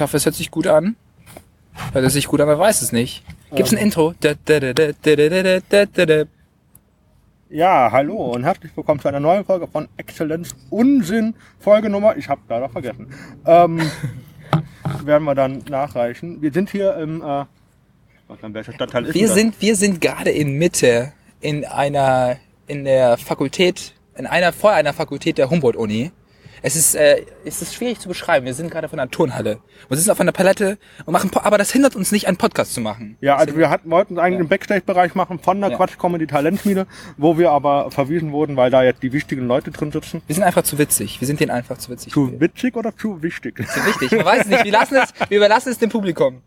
Ich hoffe, es hört sich gut an. Hört es sich gut an, man weiß es nicht. Gibt's ein ähm. Intro? Ja, hallo und herzlich willkommen zu einer neuen Folge von Exzellenz Unsinn. Folge Nummer, ich habe leider vergessen. Ähm, werden wir dann nachreichen. Wir sind hier im, äh, in welcher Stadtteil ist wir das? sind Wir sind gerade in Mitte in einer, in der Fakultät, in einer, vor einer Fakultät der Humboldt-Uni. Es ist, äh, es ist schwierig zu beschreiben. Wir sind gerade von einer Turnhalle. Wir sitzen auf einer Palette und machen, Po- aber das hindert uns nicht, einen Podcast zu machen. Ja, also wir hatten, wollten eigentlich Ja. einen Backstage-Bereich machen von der Ja. Quatsch Comedy Talentschmiede, wo wir aber verwiesen wurden, weil da jetzt die wichtigen Leute drin sitzen. Wir sind einfach zu witzig. Wir sind denen einfach zu witzig. Zu witzig oder zu wichtig? Zu wichtig. Man weiß es nicht. Wir lassen es, wir überlassen es dem Publikum.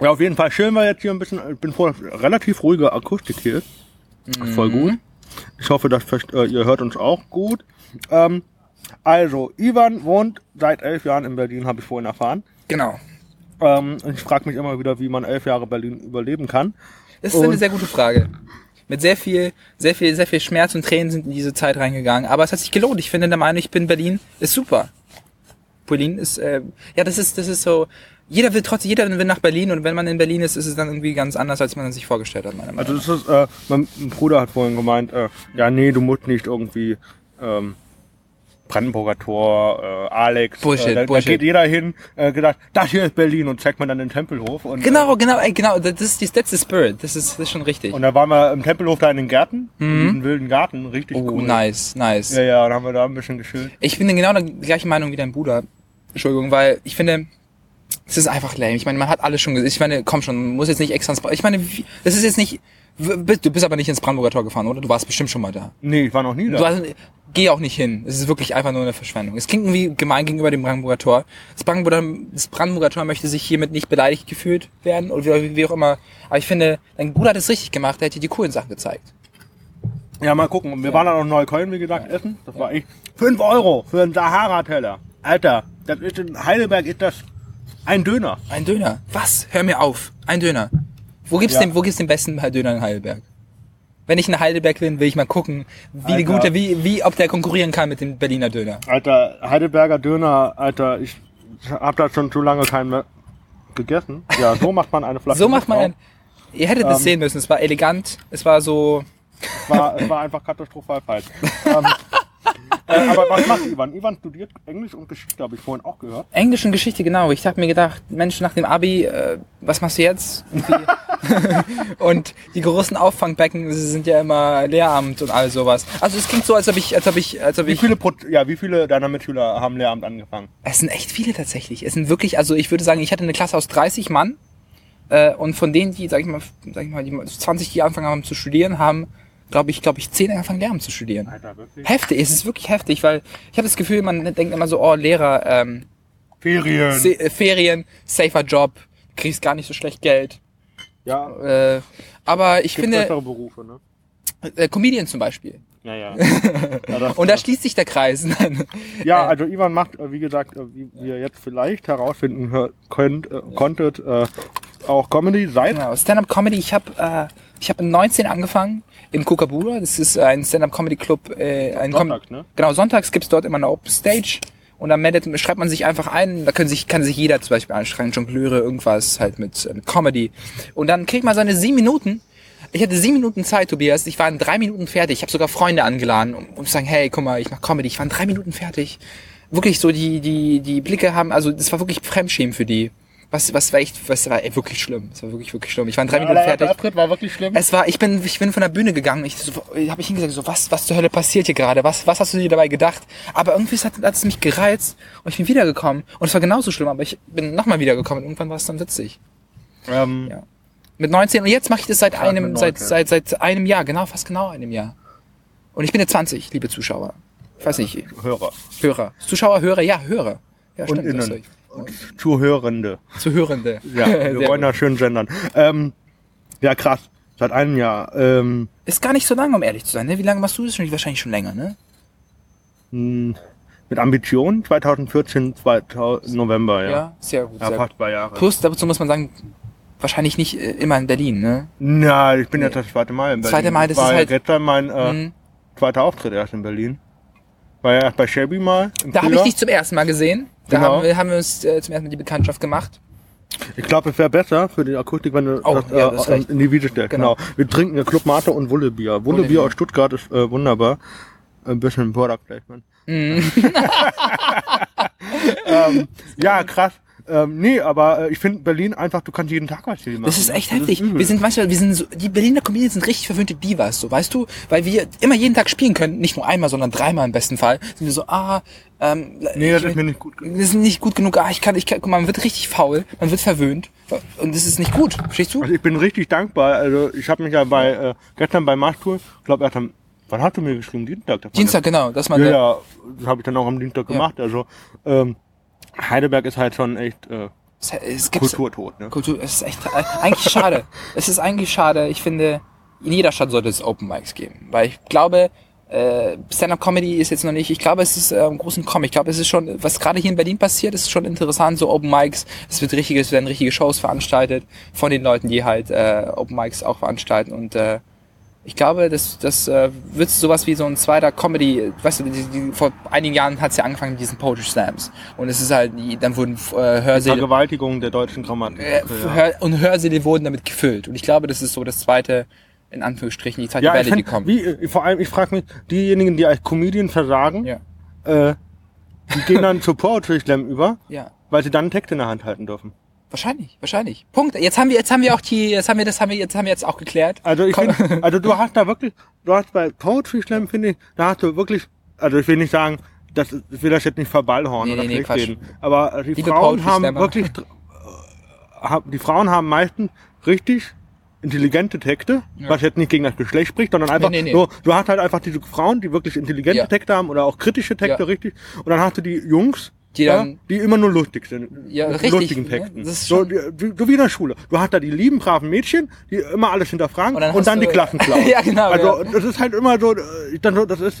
Ja, auf jeden Fall chillen wir jetzt hier ein bisschen. Ich bin vor relativ ruhige Akustik hier. Voll gut. Ich hoffe, dass vielleicht, äh, ihr hört uns auch gut. Ähm, also, Ivan wohnt seit elf Jahren in Berlin, habe ich vorhin erfahren. Genau. Ähm, und ich frage mich immer wieder, wie man elf Jahre Berlin überleben kann. Das ist eine Und- sehr gute Frage. Mit sehr viel, sehr viel, sehr viel Schmerz und Tränen sind in diese Zeit reingegangen. Aber es hat sich gelohnt. Ich finde der Meinung, ich bin Berlin, ist super. Berlin ist, äh, ja, das ist, das ist so, jeder will trotzdem, jeder will nach Berlin und wenn man in Berlin ist, ist es dann irgendwie ganz anders, als man sich vorgestellt hat, meiner Meinung Also das ist, äh, mein Bruder hat vorhin gemeint, äh, ja nee, du musst nicht irgendwie ähm, Brandenburger Tor, äh, Alex, Bullshit, äh, da, Bullshit. da geht jeder hin, äh, gesagt, das hier ist Berlin und zeigt man dann den Tempelhof. Und, Genau, genau, ey, genau, das ist, die- that's the spirit, das ist, das ist schon richtig. Und da waren wir im Tempelhof da in den Gärten, in diesem wilden Garten, richtig oh, cool. nice, nice. Ja, ja, dann haben wir da ein bisschen geschillt. Ich bin genau der gleichen Meinung wie dein Bruder. Entschuldigung, weil ich finde, es ist einfach lame. Ich meine, man hat alles schon gesehen. Ich meine, komm schon, man muss jetzt nicht extra ins Ich meine, wie- das ist jetzt nicht. Du bist aber nicht ins Brandenburger Tor gefahren, oder? Du warst bestimmt schon mal da. Nee, ich war noch nie da. Du hast, geh auch nicht hin. Es ist wirklich einfach nur eine Verschwendung. Es klingt irgendwie gemein gegenüber dem Brandenburger Tor. Das Brandenburger, das Brandenburger Tor möchte sich hiermit nicht beleidigt gefühlt werden oder wie, wie auch immer. Aber ich finde, dein Bruder hat es richtig gemacht. Er hat dir die coolen Sachen gezeigt. Ja, mal gucken. Wir waren dann noch in Neukölln, wie gesagt, essen. Das war echt 5 Euro für einen Sahara-Teller. Alter, das ist in Heidelberg ist das ein Döner. Ein Döner. Was? Hör mir auf. Ein Döner. Wo gibt's Ja. den, wo gibt's den besten Döner in Heidelberg? Wenn ich in Heidelberg bin, will ich mal gucken, wie die Alter. gute, wie, wie, ob der konkurrieren kann mit dem Berliner Döner. Alter, Heidelberger Döner, Alter, ich hab da schon zu lange keinen mehr gegessen. Ja, so macht man eine Flasche. So macht man ein, ihr hättet es Ähm. sehen müssen. Es war elegant. Es war so. Es war, es war einfach katastrophal falsch. ähm, äh, aber was macht Ivan? Ivan studiert Englisch und Geschichte, habe ich vorhin auch gehört. Englisch und Geschichte, genau. Ich habe mir gedacht, Mensch, nach dem Abi, äh, was machst du jetzt? Und die großen Auffangbecken sie sind ja immer Lehramt und all sowas. Also es klingt so, als ob ich, als ob ich, als ob Wie ich. viele, Pro ja, wie viele deiner Mitschüler haben Lehramt angefangen? Es sind echt viele tatsächlich. Es sind wirklich, also ich würde sagen, ich hatte eine Klasse aus 30 Mann. Äh, und von denen, die, sag ich mal, sag ich mal, die 20, die angefangen haben zu studieren, haben, glaube ich, glaube ich, 10 angefangen Lehramt zu studieren. Alter, wirklich? Heftig, es ist wirklich heftig, weil ich habe das Gefühl, man denkt immer so, oh, Lehrer, ähm, Ferien. Se äh, Ferien, safer Job, kriegst gar nicht so schlecht Geld. ja, Äh, aber ich gibt finde, Berufe, ne? äh, Comedian zum Beispiel. Ja, ja. Und da schließt sich der Kreis. ja also Ivan macht, äh, wie gesagt, äh, wie ihr jetzt vielleicht herausfinden könnt, äh, konntet, äh, auch Comedy seit genau, Stand-up-Comedy, ich habe äh, ich hab in 19 angefangen im Kookaburra. Das ist ein Stand-up-Comedy-Club. Äh, ein Com- Sonntags, ne? Genau, sonntags gibt's dort immer eine Open Stage. Und dann meldet, schreibt man sich einfach ein, da können sich, kann sich jeder zum Beispiel anschreiben, Jongleure, irgendwas halt mit, mit Comedy. Und dann kriegt man seine sieben Minuten. Ich hatte sieben Minuten Zeit, Tobias. Ich war in drei Minuten fertig. Ich habe sogar Freunde angeladen, um, um zu sagen, hey, guck mal, ich mach Comedy. Ich war in drei Minuten fertig. Wirklich so, die, die, die Blicke haben, also das war wirklich Fremdschämen für die. Was, was war echt, was war ey, wirklich schlimm. Es war wirklich, wirklich schlimm. Ich war in drei Minuten allererster fertig. Auftritt war wirklich schlimm. Es war, ich bin, ich bin von der Bühne gegangen. Ich so, habe ich hingesagt, so was, was zur Hölle passiert hier gerade? Was, was hast du dir dabei gedacht? Aber irgendwie hat, hat es mich gereizt und ich bin wiedergekommen und es war genauso schlimm. Aber ich bin nochmal wiedergekommen. und Irgendwann war es dann witzig. Ähm, Ja. Mit 19 und jetzt mache ich das seit einem, seit, 19. seit, seit einem Jahr, genau, fast genau einem Jahr. Und ich bin jetzt 20, liebe Zuschauer. Ich weiß nicht, Hörer. Hörer. Zuschauer, Hörer, ja, Hörer. Ja, Und stimmt. das innen. Zuhörende. Zuhörende. Ja, wir wollen gut. da schön gendern. Ähm, ja, krass. Seit einem Jahr. Ähm, Ist gar nicht so lange, um ehrlich zu sein. Ne? Wie lange machst du das schon? Wahrscheinlich schon länger, ne? mh, mit Ambition 2014, 2000, November, ja. Ja, sehr gut. Ja, sehr gut. fast zwei Jahre. Plus, dazu muss man sagen, wahrscheinlich nicht äh, immer in Berlin, ne? Na, ich bin jetzt das zweite Mal in Berlin. Zweite Mal, das war ist halt- gestern mein äh, Mhm. zweiter Auftritt erst in Berlin. War ja erst bei Shelby mal Da habe ich dich zum ersten Mal gesehen. Da Genau. haben, wir, haben wir uns äh, zum ersten Mal die Bekanntschaft gemacht. Ich glaube, es wäre besser für die Akustik, wenn du Oh, das, ja, du hast äh, in die Wiese stellst. Genau. Genau. Wir trinken ja Club Mate und Wullebier. Wullebier aus Stuttgart ist äh, wunderbar. Ein bisschen Product Placement. Mhm. ähm, ja, krass. Ähm, nee, aber äh, ich finde Berlin einfach, du kannst jeden Tag was hier machen. Das ist echt heftig. übel. wir sind manchmal, wir sind so, die Berliner Comedians sind richtig verwöhnte Divas, so, weißt du? Weil wir immer jeden Tag spielen können, nicht nur einmal, sondern dreimal im besten Fall. Sind wir so, ah, ähm, Nee, das ich- ist mir nicht gut. Das ist nicht gut genug. Ah, ich kann, ich kann, guck mal, man wird richtig faul, man wird verwöhnt. Und das ist nicht gut. Verstehst du? Also ich bin richtig dankbar. Also ich habe mich ja bei äh, gestern bei Marschtour, ich glaube, er hat am, wann hast du mir geschrieben? Dienstag. Dienstag, genau, man Ja, ja, das habe ich dann auch am Dienstag gemacht. Also ähm, Heidelberg ist halt schon echt äh, es, es gibt Kulturtod. Ne? Kultur, es ist echt äh, eigentlich schade. es ist eigentlich schade. Ich finde, in jeder Stadt sollte es Open Mics geben, weil ich glaube, äh, Stand-up Comedy ist jetzt noch nicht. Ich glaube, es ist äh, im großen Kommen. Ich glaube, es ist schon, was gerade hier in Berlin passiert, ist schon interessant. So Open Mics, es wird richtige, es werden richtige Shows veranstaltet von den Leuten, die halt äh, Open Mics auch veranstalten und äh, ich glaube, das, das äh, wird sowas wie so ein zweiter Comedy, weißt du, die, die, vor einigen Jahren hat es ja angefangen mit diesen Poetry Slams. Und es ist halt, die, dann wurden äh, Hörsäle, Vergewaltigung der deutschen Grammatik. äh, ja. Und Hörsäle wurden damit gefüllt. Und ich glaube, das ist so das zweite, in Anführungsstrichen, die zweite Ja, ich Welle, die kommt. wie, äh, vor allem, ich frage mich, diejenigen, die als Comedian versagen, Ja, äh, die gehen dann zu Poetry Slam über, ja. weil sie dann einen Text in der Hand halten dürfen. Wahrscheinlich, wahrscheinlich. Punkt. Jetzt haben wir, jetzt haben wir auch die, jetzt haben wir das, haben wir, jetzt haben wir jetzt auch geklärt. Also ich finde, also du hast da wirklich, du hast bei Poetry Slam, finde ich, da hast du wirklich, also ich will nicht sagen, das, ich will das jetzt nicht verballhorn Nee, oder nee, nee, reden, aber die Liebe Frauen haben wirklich, äh, die Frauen haben meistens richtig intelligente Texte, was jetzt nicht gegen das Geschlecht spricht, sondern einfach nee, nee. so, du hast halt einfach diese Frauen, die wirklich intelligente Ja. Texte haben oder auch kritische Texte, Ja. richtig, und dann hast du die Jungs, Die ja, dann- die immer nur lustig sind. Ja, richtig, lustigen ne? Texten. Ist so, so wie in der Schule. Du hast da die lieben, braven Mädchen, die immer alles hinterfragen Und und dann dann, hast die Klassenclown. Ja, genau, Also ja. das ist halt immer so, äh, dann so das ist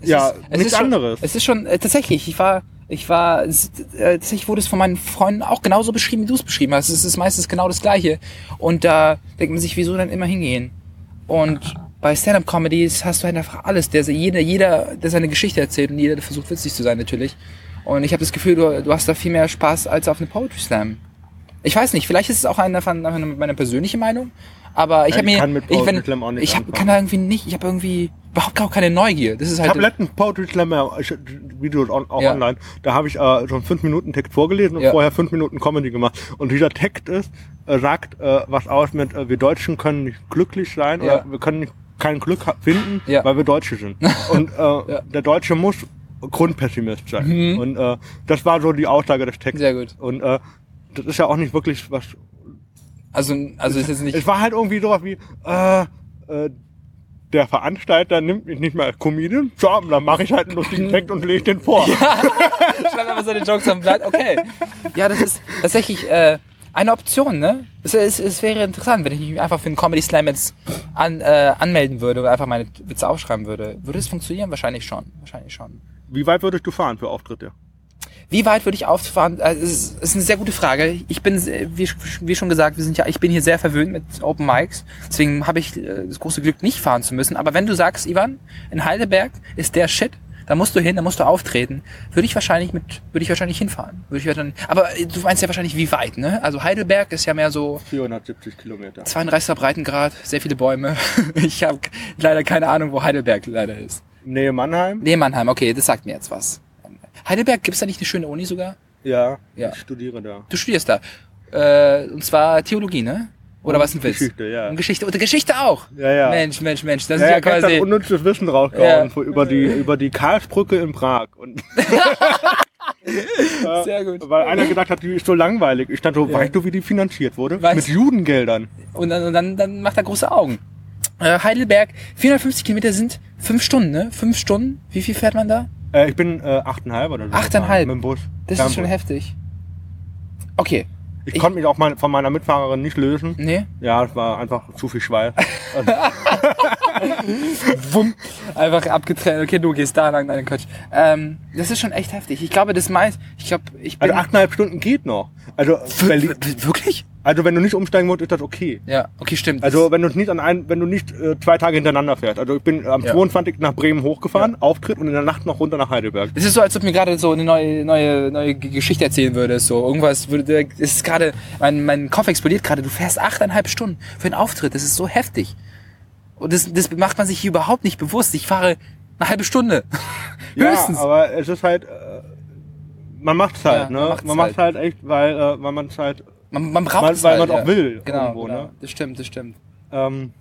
Es ja ist, es nichts schon, anderes. Es ist schon, äh, tatsächlich, ich war, ich war, äh, tatsächlich wurde es von meinen Freunden auch genauso beschrieben, wie du es beschrieben hast. Es ist meistens genau das Gleiche. Und da denkt man sich, wieso dann immer hingehen? Und bei Stand-Up-Comedies hast du halt einfach alles. Der, jeder, jeder, der seine Geschichte erzählt und jeder, der versucht, witzig zu sein, natürlich. Und ich habe das Gefühl, du, du hast da viel mehr Spaß als auf eine Poetry Slam. Ich weiß nicht, vielleicht ist es auch eine, von- eine, meine persönliche Meinung, aber ich Ja, habe ich mir, kann mit ich, wenn, Slam auch nicht ich hab, kann da irgendwie nicht, ich habe irgendwie überhaupt gar keine Neugier. Das ist Ich halt habe letztens Poetry Slam ich- Videos on, auch Ja. online. Da habe ich äh, einen 5 Minuten Text vorgelesen und Ja. vorher 5 Minuten Comedy gemacht. Und dieser Text ist äh, sagt äh, was aus mit äh, wir Deutschen können nicht glücklich sein oder wir können nicht, kein Glück finden, weil wir Deutsche sind. Und äh, der Deutsche muss Grundpessimist sein. Und äh, das war so die Aussage des Textes. Mhm. Sehr gut. Und äh, das ist ja auch nicht wirklich was Also, also ist jetzt nicht. es war halt irgendwie sowas wie, äh, äh, der Veranstalter nimmt mich nicht mehr als Comedian. So, dann mache ich halt einen lustigen Text und lege den vor. Schreib einfach seine Jokes am Blatt. Okay. Ja, das ist tatsächlich äh, eine Option, ne? Es, es, es wäre interessant, wenn ich mich einfach für einen Comedy Slam jetzt an, äh, anmelden würde oder einfach meine Witze aufschreiben würde. Würde es funktionieren? Wahrscheinlich schon. Wahrscheinlich schon. Wie weit würdest du fahren für Auftritte? Wie weit würde ich auffahren? Also, es ist, eine sehr gute Frage. Ich bin, sehr- wie, schon gesagt, wir sind ja, ich bin hier sehr verwöhnt mit Open Mics. Deswegen habe ich äh, das große Glück, nicht fahren zu müssen. Aber wenn du sagst, Ivan, in Heidelberg ist der Shit, da musst du hin, da musst du auftreten, würde ich wahrscheinlich mit, würde ich wahrscheinlich hinfahren. Würde ich dann, aber äh, du meinst ja wahrscheinlich wie weit, ne? Also Heidelberg ist ja mehr so 470 Kilometer. 32er Breitengrad, sehr viele Bäume. Ich habe leider keine Ahnung, wo Heidelberg leider ist. Nähe Mannheim? Nee, Mannheim, okay, das sagt mir jetzt was. Heidelberg, gibt's da nicht eine schöne Uni sogar? Ja, Ja. ich studiere da. Du studierst da. Äh, und zwar Theologie, ne? Oder was ein Witz? Geschichte, ja. Und Geschichte. Und Geschichte auch. Ja, ja. Mensch, Mensch, Mensch. Das Ja, ist ja, ja quasi. unnützes Wissen rausgehauen Ja. über die über die Karlsbrücke in Prag und Sehr gut. weil einer gedacht hat, die ist so langweilig. Ich dachte so, Ja. weißt du, wie die finanziert wurde? Weiß- Mit Judengeldern. Und dann, und dann, dann macht er große Augen. Äh, Heidelberg, 450 Kilometer sind fünf Stunden, ne? Fünf Stunden. Wie viel fährt man da? Äh, ich bin äh, achteinhalb oder so. Achteinhalb? gefahren, Mit dem Bus. Das ist schon heftig. Okay. Ich, Ich- konnte mich auch mal von meiner Mitfahrerin nicht lösen. Nee. Ja, es war einfach zu viel Schweiß. Wumm. Einfach abgetrennt. Okay, du gehst da lang, deine Quatsch. Ähm, das ist schon echt heftig. Ich glaube, das meist, ich glaube, ich bin... Also achteinhalb Stunden geht noch. Also Berlin, Wirklich? Also wenn du nicht umsteigen musst, ist das okay. Ja, okay, stimmt. Also wenn du nicht an ein, wenn du nicht äh, zwei Tage hintereinander fährst. Also ich bin am Ja. 22. nach Bremen hochgefahren, Auftritt und in der Nacht noch runter nach Heidelberg. Es ist so, als ob mir gerade so eine neue, neue, neue Geschichte erzählen würdest. So irgendwas würde, es ist gerade, mein, mein Kopf explodiert gerade. Du fährst achteinhalb Stunden für einen Auftritt. Das ist so heftig. Und das, das macht man sich hier überhaupt nicht bewusst. Ich fahre eine halbe Stunde. Höchstens. Ja, aber es ist halt, äh, man macht's halt, Ja, ne? man Man macht's macht's, halt. echt, weil, äh, weil man es halt, man, man braucht weil, es weil halt, man ja. auch will. Genau, irgendwo, genau. ne? Das stimmt, das stimmt. Ähm,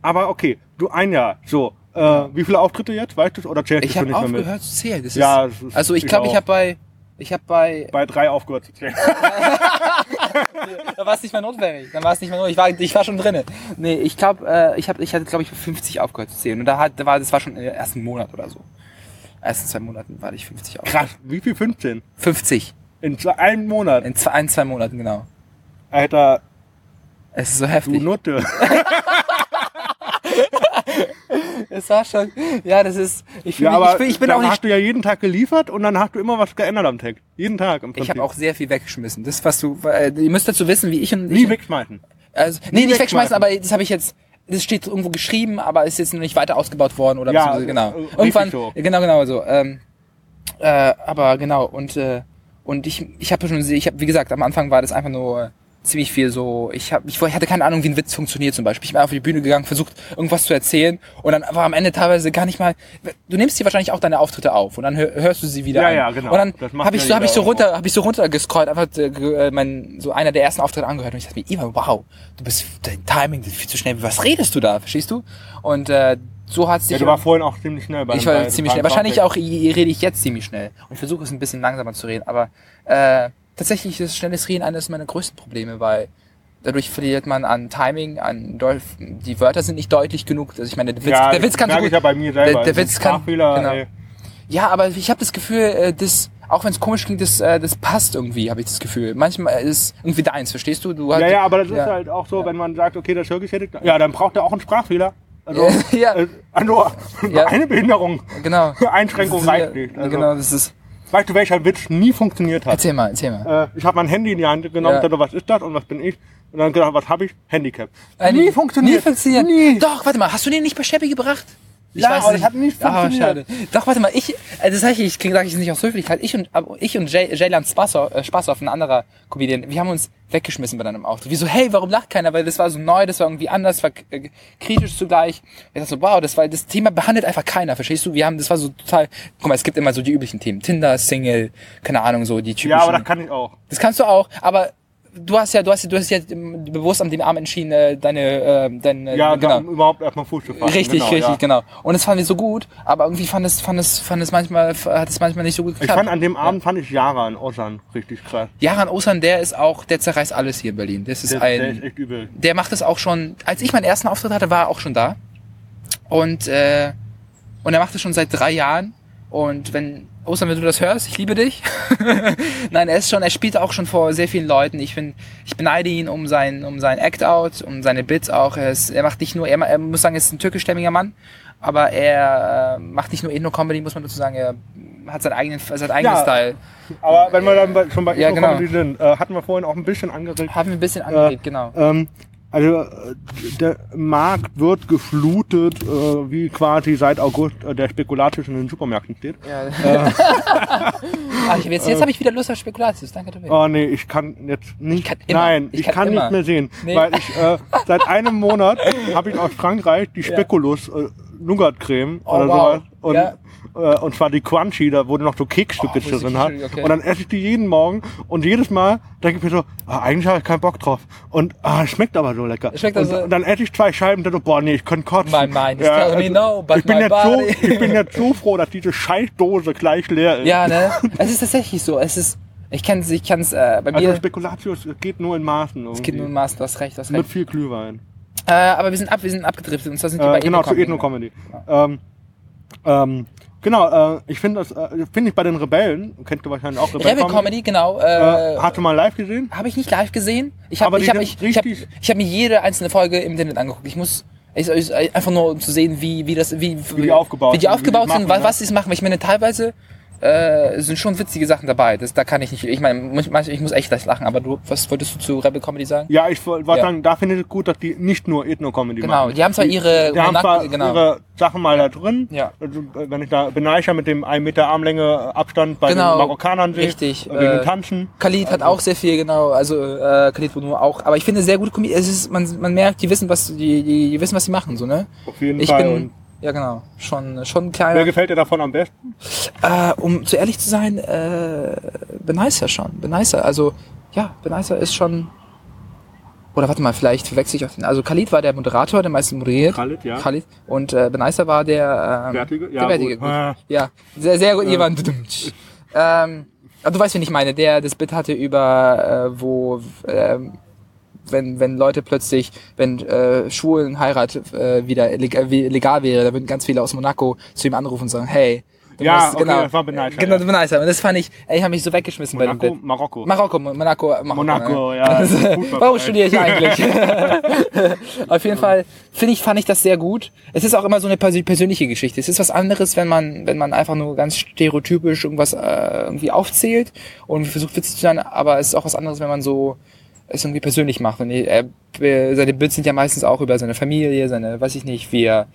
aber okay, du ein Jahr, so, äh, wie viele Auftritte jetzt, weißt du, oder zählst Ich du habe nicht mehr mit? aufgehört zu zählen. Das Ja, ist, also ich ich glaube, ich auch. habe bei, ich habe bei, Bei drei aufgehört zu zählen. da war es nicht mehr notwendig. Dann war es nicht mehr notwendig. Ich war, ich war schon drinne. Nee, ich glaube, äh, ich habe, ich hatte, glaube ich, 50 aufgehört zu zählen. Und da hat, da war, das war schon im ersten Monat oder so. Ersten zwei Monaten war ich 50 aufgehört. Krass, wie viel 15? 50. In zwei, einem Monat. In zwei, ein, zwei Monaten, genau. Alter, Es ist so du heftig. Nutte. Es war schon, ja, das ist, ich, Ja, fühl, aber ich, bin, ich bin auch nicht, hast du ja jeden Tag geliefert und dann hast du immer was geändert am Text. Jeden Tag im ich Prinzip. habe auch sehr viel weggeschmissen. Das, was du, äh, ihr müsst dazu wissen, wie ich und Nie ich, wegschmeißen. Also, nee, nicht wegschmeißen, aber das habe ich jetzt. Das steht irgendwo geschrieben, aber ist jetzt noch nicht weiter ausgebaut worden oder Ja, genau. äh, Irgendwann, so. genau, genau so. Ähm, äh, aber genau und äh, und ich ich habe schon, ich habe wie gesagt, am Anfang war das einfach nur äh, ziemlich viel so. Ich habe, ich, ich hatte keine Ahnung, wie ein Witz funktioniert zum Beispiel. Ich bin einfach auf die Bühne gegangen, versucht irgendwas zu erzählen und dann war am Ende teilweise gar nicht mal. Du nimmst dir wahrscheinlich auch deine Auftritte auf und dann hör, hörst du sie wieder Ja, an. ja, genau. Und dann habe ich ja so, habe ich so runter, habe ich so runtergescrollt, einfach äh, äh, mein, so einer der ersten Auftritte angehört und ich dachte mir, Ivan, wow, du bist dein Timing ist viel zu schnell. Was redest du da? Verstehst du? Und äh, so hat's Ja, sich du warst vorhin auch ziemlich schnell bei ich war bei- ziemlich schnell. Wahrscheinlich auch rede ich jetzt ziemlich schnell. Und ich versuche es ein bisschen langsamer zu reden. Aber äh, tatsächlich ist schnelles Reden eines meiner größten Probleme, weil dadurch verliert man an Timing, an Deu die Wörter sind nicht deutlich genug. Also ich meine, der Witz, ja, der Witz kann so gut. ja bei mir selber. Der, der Witz kann. Genau. Ja, aber ich habe das Gefühl, äh, das, auch wenn es komisch klingt, das, äh, das passt irgendwie, habe ich das Gefühl. Manchmal ist irgendwie deins, verstehst du? du Ja, ja, aber das ist ja. halt auch so, Ja. wenn man sagt, okay, das Hörgeschädigt, ja, dann braucht er auch einen Sprachfehler. Also, Ja. äh, also eine Behinderung, Genau. Einschränkung ist, reicht nicht. Also, Genau, das ist. Weißt du, welcher Witz nie funktioniert hat? Erzähl mal, erzähl mal. Äh, ich habe mein Handy in die Hand genommen, Ja. dachte, was ist das und was bin ich? Und dann gedacht, was habe ich? Handicap. Äh, nie funktioniert. Nie funktioniert. Nie. Doch, warte mal, hast du den nicht bei Chevy gebracht? Ja, aber das hat nicht Ah, funktioniert. schade. Doch, warte mal, ich, äh, das sage ich, ich sage ich nicht aus Höflichkeit, ich und, ich und Jay, Jaylan Spassoff, äh, Spassoff, ein anderer Comedian, wir haben uns weggeschmissen bei deinem Auftritt. Wieso, hey, warum lacht keiner? Weil das war so neu, das war irgendwie anders, war äh, kritisch zugleich. Ich dachte so, wow, das war, das Thema behandelt einfach keiner, verstehst du? Wir haben, das war so total, guck mal, es gibt immer so die üblichen Themen. Tinder, Single, keine Ahnung, so die typischen. Ja, aber das kann ich auch. Das kannst du auch, aber du hast ja, du hast, du hast ja bewusst an dem Arm entschieden, äh, deine, äh, deine, Ja, genau. um überhaupt erstmal Fuß zu fassen. Richtig, genau, richtig, ja. genau. Und das fanden wir so gut, aber irgendwie fand es, fand es, fand es manchmal, hat es manchmal nicht so gut Ich geklappt. fand an dem Abend fand ich Jara in Osan richtig krass. Jaran Osan, der ist auch, der zerreißt alles hier in Berlin. Das ist Der, ein, der ist echt übel. der macht das auch schon, als ich meinen ersten Auftritt hatte, war er auch schon da. Und, äh, und er macht das schon seit drei Jahren. Und wenn, Osan, wenn du das hörst, ich liebe dich. Nein, er ist schon, er spielt auch schon vor sehr vielen Leuten. Ich bin, ich beneide ihn um sein, um sein Act-Out, um seine Bits auch. Er, ist, er macht nicht nur, er, er muss sagen, er ist ein türkischstämmiger Mann. Aber er äh, macht nicht nur Ethno-Comedy, muss man dazu sagen. Er hat seinen eigenen, seinen eigenen Ja. Style. Aber wenn wir dann bei, schon bei Ja, genau. Comedy sind, äh, hatten wir vorhin auch ein bisschen angeregt. Haben wir ein bisschen angeregt, genau. Ähm, also äh, der Markt wird geflutet, äh, wie quasi seit August äh, der Spekulatius in den Supermärkten steht. Ja. ah, ich, jetzt jetzt habe ich wieder Lust auf Spekulatius. Danke, Tobi. Oh nee, ich kann jetzt nicht. kann immer. Nein, Ich ich, kann kann, nicht mehr sehen, Nee. weil ich äh, seit einem Monat habe ich aus Frankreich die Spekulus äh, Nougat Creme Oh, oder wow. sowas und Ja. äh, und zwar die Crunchy, da wo du noch so Keksstücke Oh, drin hat okay. und dann esse ich die jeden Morgen und jedes Mal denke ich mir so, ah, eigentlich habe ich keinen Bock drauf und ah, schmeckt aber so lecker. Schmeckt und, also- und dann esse ich zwei Scheiben und dann so, boah nee, ich könnte kotzen. My mind is telling me no, but ich bin my jetzt body- so, ich bin jetzt so froh, dass diese Scheißdose gleich leer ist. Ja, ne? Es ist tatsächlich so. Es ist, ich kann es, ich kann es, äh, bei Also mir, Spekulatius geht nur in Maßen. es geht nur um Maß, du hast recht, du hast Mit recht. viel Glühwein. Äh, aber wir sind ab, wir sind abgedriftet und zwar sind wir bei Äh, genau, zu Ethno-Comedy. Ähm, ähm, genau, äh, ich finde das, äh, finde ich bei den Rebellen, kennst du wahrscheinlich auch Rebel Comedy, genau. Äh, Äh, hast du mal live gesehen? habe ich nicht live gesehen. Ich habe ich die hab mich, ich hab, ich hab mir jede einzelne Folge im Internet angeguckt. Ich muss ich, ich, einfach nur um zu sehen, wie wie das wie Wie die aufgebaut wie die die aufgebaut sind, machen, was, was sie machen. Weil ich meine teilweise äh, sind schon witzige Sachen dabei. Das, da kann ich nicht, ich meine, ich, muss echt lachen, aber du, was wolltest du zu Rebel Comedy sagen? Ja, ich wollte Ja. sagen, da finde ich es gut, dass die nicht nur Ethno-Comedy Genau, machen. die haben zwar ihre, Die haben zwar genau. ihre Sachen mal da drin. Ja. Also, äh, wenn ich da Benaisha mit dem 1 Meter Armlänge Abstand bei Genau, den Marokkanern sehe. richtig, Wegen äh, dem Tanzen. Khalid hat auch sehr viel, genau, also äh, Khalid Bono auch, aber ich finde sehr gute Comedy, es ist, man, man merkt, die wissen, was die, die, die wissen, was sie machen, so, ne? Auf jeden Ich Fall. bin, ja genau, schon, schon ein wer kleiner, gefällt dir davon am besten? äh, um zu ehrlich zu sein, äh, Benicer schon, Benicer, also, ja, Benicer ist schon, oder warte mal, vielleicht verwechsel ich auch den, also Khalid war der Moderator, der meistens moderiert. Khalid, ja. Khalid, und äh, Benicer war der, ähm, Wertige? Ja, der Wertige, gut. gut. Ah. Ja, sehr, sehr gut, Ivan. Ähm, aber du weißt, wen ich meine, der das Bit hatte über, äh, wo, ähm, wenn, wenn Leute plötzlich, wenn äh, Schwulen Heirat äh, wieder legal, wie- legal wäre, da würden ganz viele aus Monaco zu ihm anrufen und sagen, hey, Ja, musst- okay, das war Benaisha, Genau, ja. Benaisha. Und das fand ich, ey, ich habe mich so weggeschmissen bei dem Monaco, Bit. Marokko. Marokko, Monaco, Marokko. Monaco, ne? ja, Fußball- warum studiere ich eigentlich? Auf jeden Fall finde ich, fand ich das sehr gut. Es ist auch immer so eine persö- persönliche Geschichte. Es ist was anderes, wenn man, wenn man einfach nur ganz stereotypisch irgendwas äh, irgendwie aufzählt und versucht witzig zu sein, aber es ist auch was anderes, wenn man so es irgendwie persönlich macht. Und er, er, seine Bits sind ja meistens auch über seine Familie, seine, weiß ich nicht, wie er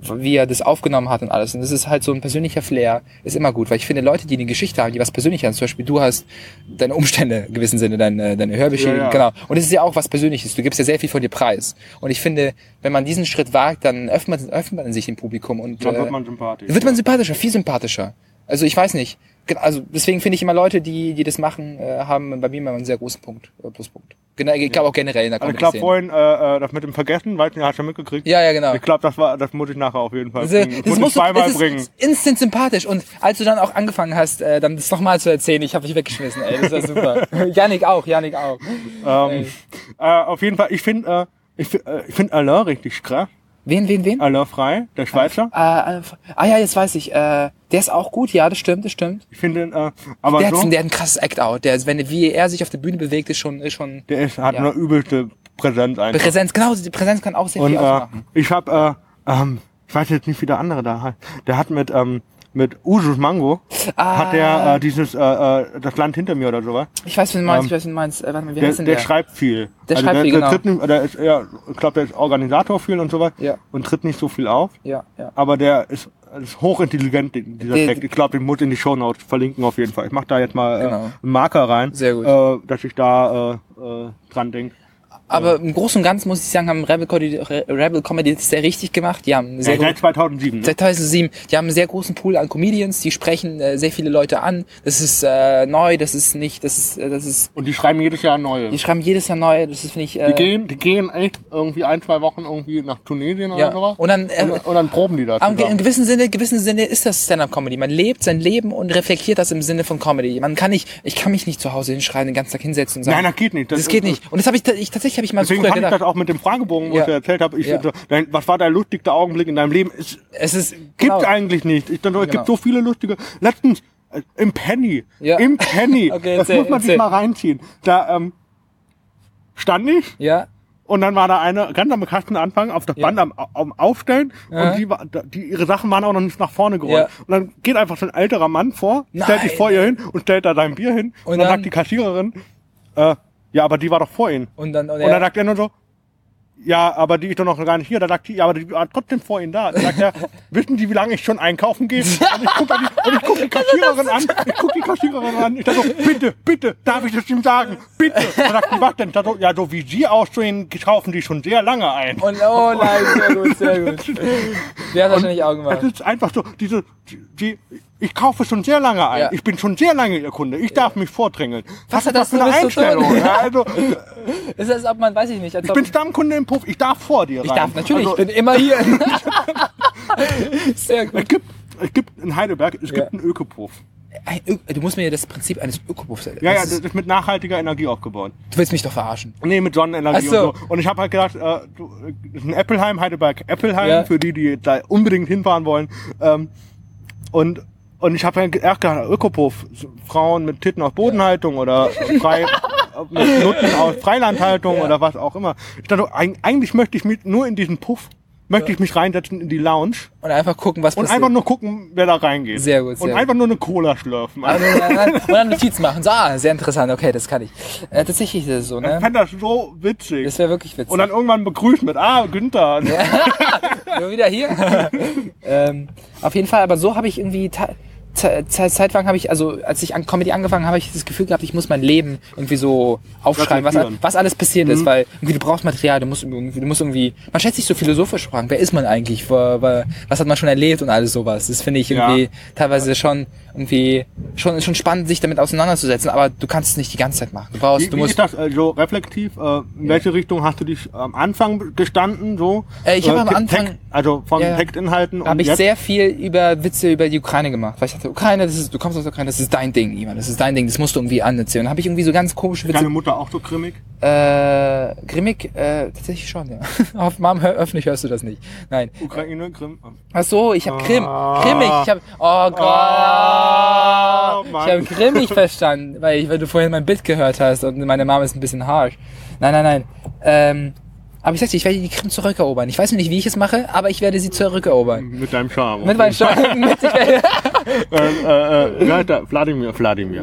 wie er das aufgenommen hat und alles. Und das ist halt so ein persönlicher Flair, ist immer gut, weil ich finde, Leute, die eine Geschichte haben, die was Persönliches haben, zum Beispiel du hast deine Umstände in gewissem Sinne, deine, deine Hörbeschädigung, Ja, ja. genau. Und es ist ja auch was Persönliches. Du gibst ja sehr viel von dir preis. Und ich finde, wenn man diesen Schritt wagt, dann öffnet man, öffnet man sich dem Publikum und Dann äh, wird man sympathisch. wird man sympathischer, viel sympathischer. Also ich weiß nicht. Also deswegen finde ich immer Leute, die, die das machen, äh, haben bei mir immer einen sehr großen Punkt, äh, Pluspunkt. Genau, ich glaube auch generell in der Also ich glaube vorhin, äh, äh, das mit dem Vergessen, hast du ja mitgekriegt. Ja, ja, genau. Ich glaube, das war, das muss ich nachher auf jeden Fall Das, bringen. Das, muss ich musst du- zweimal das ist bringen. instant sympathisch. Und als du dann auch angefangen hast, äh, dann das nochmal zu erzählen, ich habe dich weggeschmissen, ey. Das war super. Janik auch, Janik auch. Ähm, äh, auf jeden Fall, ich finde, äh, ich, fi- äh, ich finde Alain richtig krass. Wen, wen, wen? Alain Frei, der Schweizer. Äh, äh, ah ja, jetzt weiß ich. Äh, der ist auch gut, ja, das stimmt, das stimmt. Ich finde, äh, aber Der, so, hat, der hat ein krasses Act-Out. Der, wenn, wie er sich auf der Bühne bewegt, ist schon, ist schon der ist, hat Ja. eine übelste Präsenz einfach. Präsenz. Genau, die Präsenz kann auch sehr Und viel äh, ausmachen. ich habe, äh, ähm, ich weiß jetzt nicht, wie der andere da heißt. Der hat mit ähm, mit Usus Mango Ah. hat der äh, dieses äh, äh, das Land hinter mir oder sowas. Ich weiß, wen du meinst, ähm, ich weiß, wen du meinst. Äh, warte mal, wie Der, heißt denn der der? schreibt viel. Der also schreibt der, viel, der genau. tritt nicht, der ist eher, ich glaube, der ist Organisator viel und sowas Ja. und tritt nicht so viel auf. Ja, ja. Aber der ist, ist hochintelligent, dieser Der- Text. Ich glaube, den muss in die Shownotes verlinken auf jeden Fall. Ich mache da jetzt mal Genau. äh, einen Marker rein, Sehr gut. Äh, dass ich da äh, äh, dran denke. Aber im Großen und Ganzen muss ich sagen, haben Rebel Comedy, Re- Rebel Comedy das sehr richtig gemacht. Die haben sehr Ja, seit gut, 2007. Ne? seit 2007, die haben einen sehr großen Pool an Comedians, die sprechen äh, sehr viele Leute an. Das ist äh, neu, das ist nicht, das ist, äh, das ist, Und die schreiben jedes Jahr neue. die schreiben jedes Jahr neu. Das ist finde ich. Äh, Die gehen, die gehen echt irgendwie ein, zwei Wochen irgendwie nach Tunesien oder ja. sowas. Und dann äh, und, und dann proben die das. Zusammen. gewissen Sinne, in gewissen Sinne ist das Stand-up-Comedy. Man lebt sein Leben und reflektiert das im Sinne von Comedy. Man kann nicht, ich kann mich nicht zu Hause hinschreien, den ganzen Tag hinsetzen und sagen. Nein, das geht nicht. Das, Das geht nicht. Und das habe ich, ich tatsächlich habe ich mal Deswegen fand ich das auch mit dem Fragebogen, wo Ja. ich dir erzählt habe. Ich Ja. dein, was war der lustigste Augenblick in deinem Leben? Es Es ist gibt genau. eigentlich nicht. Ich, dachte, es Genau. gibt so viele lustige. Letztens äh, im Penny, Ja. im Penny, Okay, das erzähl, muss man sich erzähl. mal reinziehen. Da ähm, stand ich Ja, und dann war da eine ganz am bekannten Anfang auf das Ja. Band am, am Aufstellen Ja. und die, die ihre Sachen waren auch noch nicht nach vorne gerollt. Ja. Und dann geht einfach so ein älterer Mann vor, stellt sich Nein. vor ihr hin und stellt da sein Bier hin und, Und dann, dann- sagt die Kassiererin, äh, ja, aber die war doch vor Ihnen. und dann, und, Und dann er, sagt er nur so, ja, aber die ist doch noch gar nicht hier. Da sagt die, ja, aber die war trotzdem vor Ihnen da. Dann sagt er, wissen Sie, wie lange ich schon einkaufen gehe? Und ich gucke die, und ich guck die Kassiererin an. Ich guck die Kassiererin an. Ich sag so, bitte, bitte, darf ich das ihm sagen? Bitte. Dann sagt die, was denn? Ich sag so, ja, so wie Sie aussehen, kaufen die schon sehr lange ein. und oh nein, sehr gut, sehr gut. Der hat wahrscheinlich Augen Das gemacht. ist einfach so, diese, die, ich kaufe schon sehr lange ein. Ja. Ich bin schon sehr lange Ihr Kunde. Ich darf mich vordrängeln. Was hat ist das für eine? Einstellung? Ja, also, Ist das, ob man, weiß ich nicht. Ich bin Stammkunde im Puff. Ich darf vor dir rein. ich darf natürlich, Also, ich bin immer hier. sehr gut. Es gibt, es gibt in Heidelberg, es Ja. gibt einen Ökopuff. Ein Du musst mir das Prinzip eines Ökopuffs Ja, ja, das ist, mit nachhaltiger Energie aufgebaut. Du willst mich doch verarschen. Nee, mit Sonnenenergie Ach so. und so. Und ich habe halt gedacht, äh, du, das ist ein Appelheim, Heidelberg Appelheim, Ja. für die, die da unbedingt hinfahren wollen. Ähm, und und ich habe halt erst gedacht, Ökopuff, Frauen mit Titten auf Bodenhaltung oder frei mit Nutten aus Freilandhaltung Ja. oder was auch immer. Ich dachte, eig- eigentlich möchte ich mit nur in diesen Puff möchte ich mich reinsetzen in die Lounge Und einfach gucken, was und passiert. einfach nur gucken, wer da reingeht. Sehr gut, sehr Und gut. einfach nur eine Cola schlürfen. und dann, und dann Notizen machen. So, ah, sehr interessant, okay, das kann ich. Äh, tatsächlich ist es so, Ich ne? fand das so witzig. Das wäre wirklich witzig. und dann irgendwann begrüßt mit, ah, Günther. Nur wieder hier. ähm, auf jeden Fall, aber so habe ich irgendwie zeitlang habe ich, also als ich an Comedy angefangen habe, habe ich das Gefühl gehabt, ich muss mein Leben irgendwie so aufschreiben, was, was alles passiert ist, weil irgendwie du brauchst Material, du musst irgendwie, du musst irgendwie, man stellt sich so philosophisch fragen, wer ist man eigentlich, was hat man schon erlebt und alles sowas. Das finde ich irgendwie Ja. teilweise schon irgendwie schon schon spannend, sich damit auseinanderzusetzen, aber du kannst es nicht die ganze Zeit machen. Du brauchst, Wie, du wie musst ist das äh, so reflektiv? Äh, in welche Richtung hast du dich am Anfang gestanden? So? Äh, ich habe am Te- Anfang- Text, also von Ja. Textinhalten habe ich jetzt? sehr viel über Witze über die Ukraine gemacht, weil ich dachte, Ukraine, das ist, du kommst aus der Ukraine, das ist dein Ding, Ivan, das ist dein Ding, das musst du irgendwie anerzählen. Dann habe ich irgendwie so ganz komische Witze. Deine Mutter auch so grimmig? Äh, grimmig, äh, tatsächlich schon, ja. Auf Mom, hör, öffentlich hörst du das nicht. Nein. Ukraine, Grimm. Ach so, ich habe Grimm. Ah. Grimmig, ich habe, oh Gott. Ah. Ich habe grimmig verstanden, weil, ich, weil du vorhin mein Bild gehört hast und meine Mama ist ein bisschen harsh. Nein, nein, nein. Ähm, aber ich sagte, ich werde die Krim zurückerobern. Ich weiß noch nicht, wie ich es mache, aber ich werde sie zurückerobern. Mit deinem Charme. Mit meinen Steuern, mit, ich werde, äh, äh, äh, der? Wladimir, Wladimir.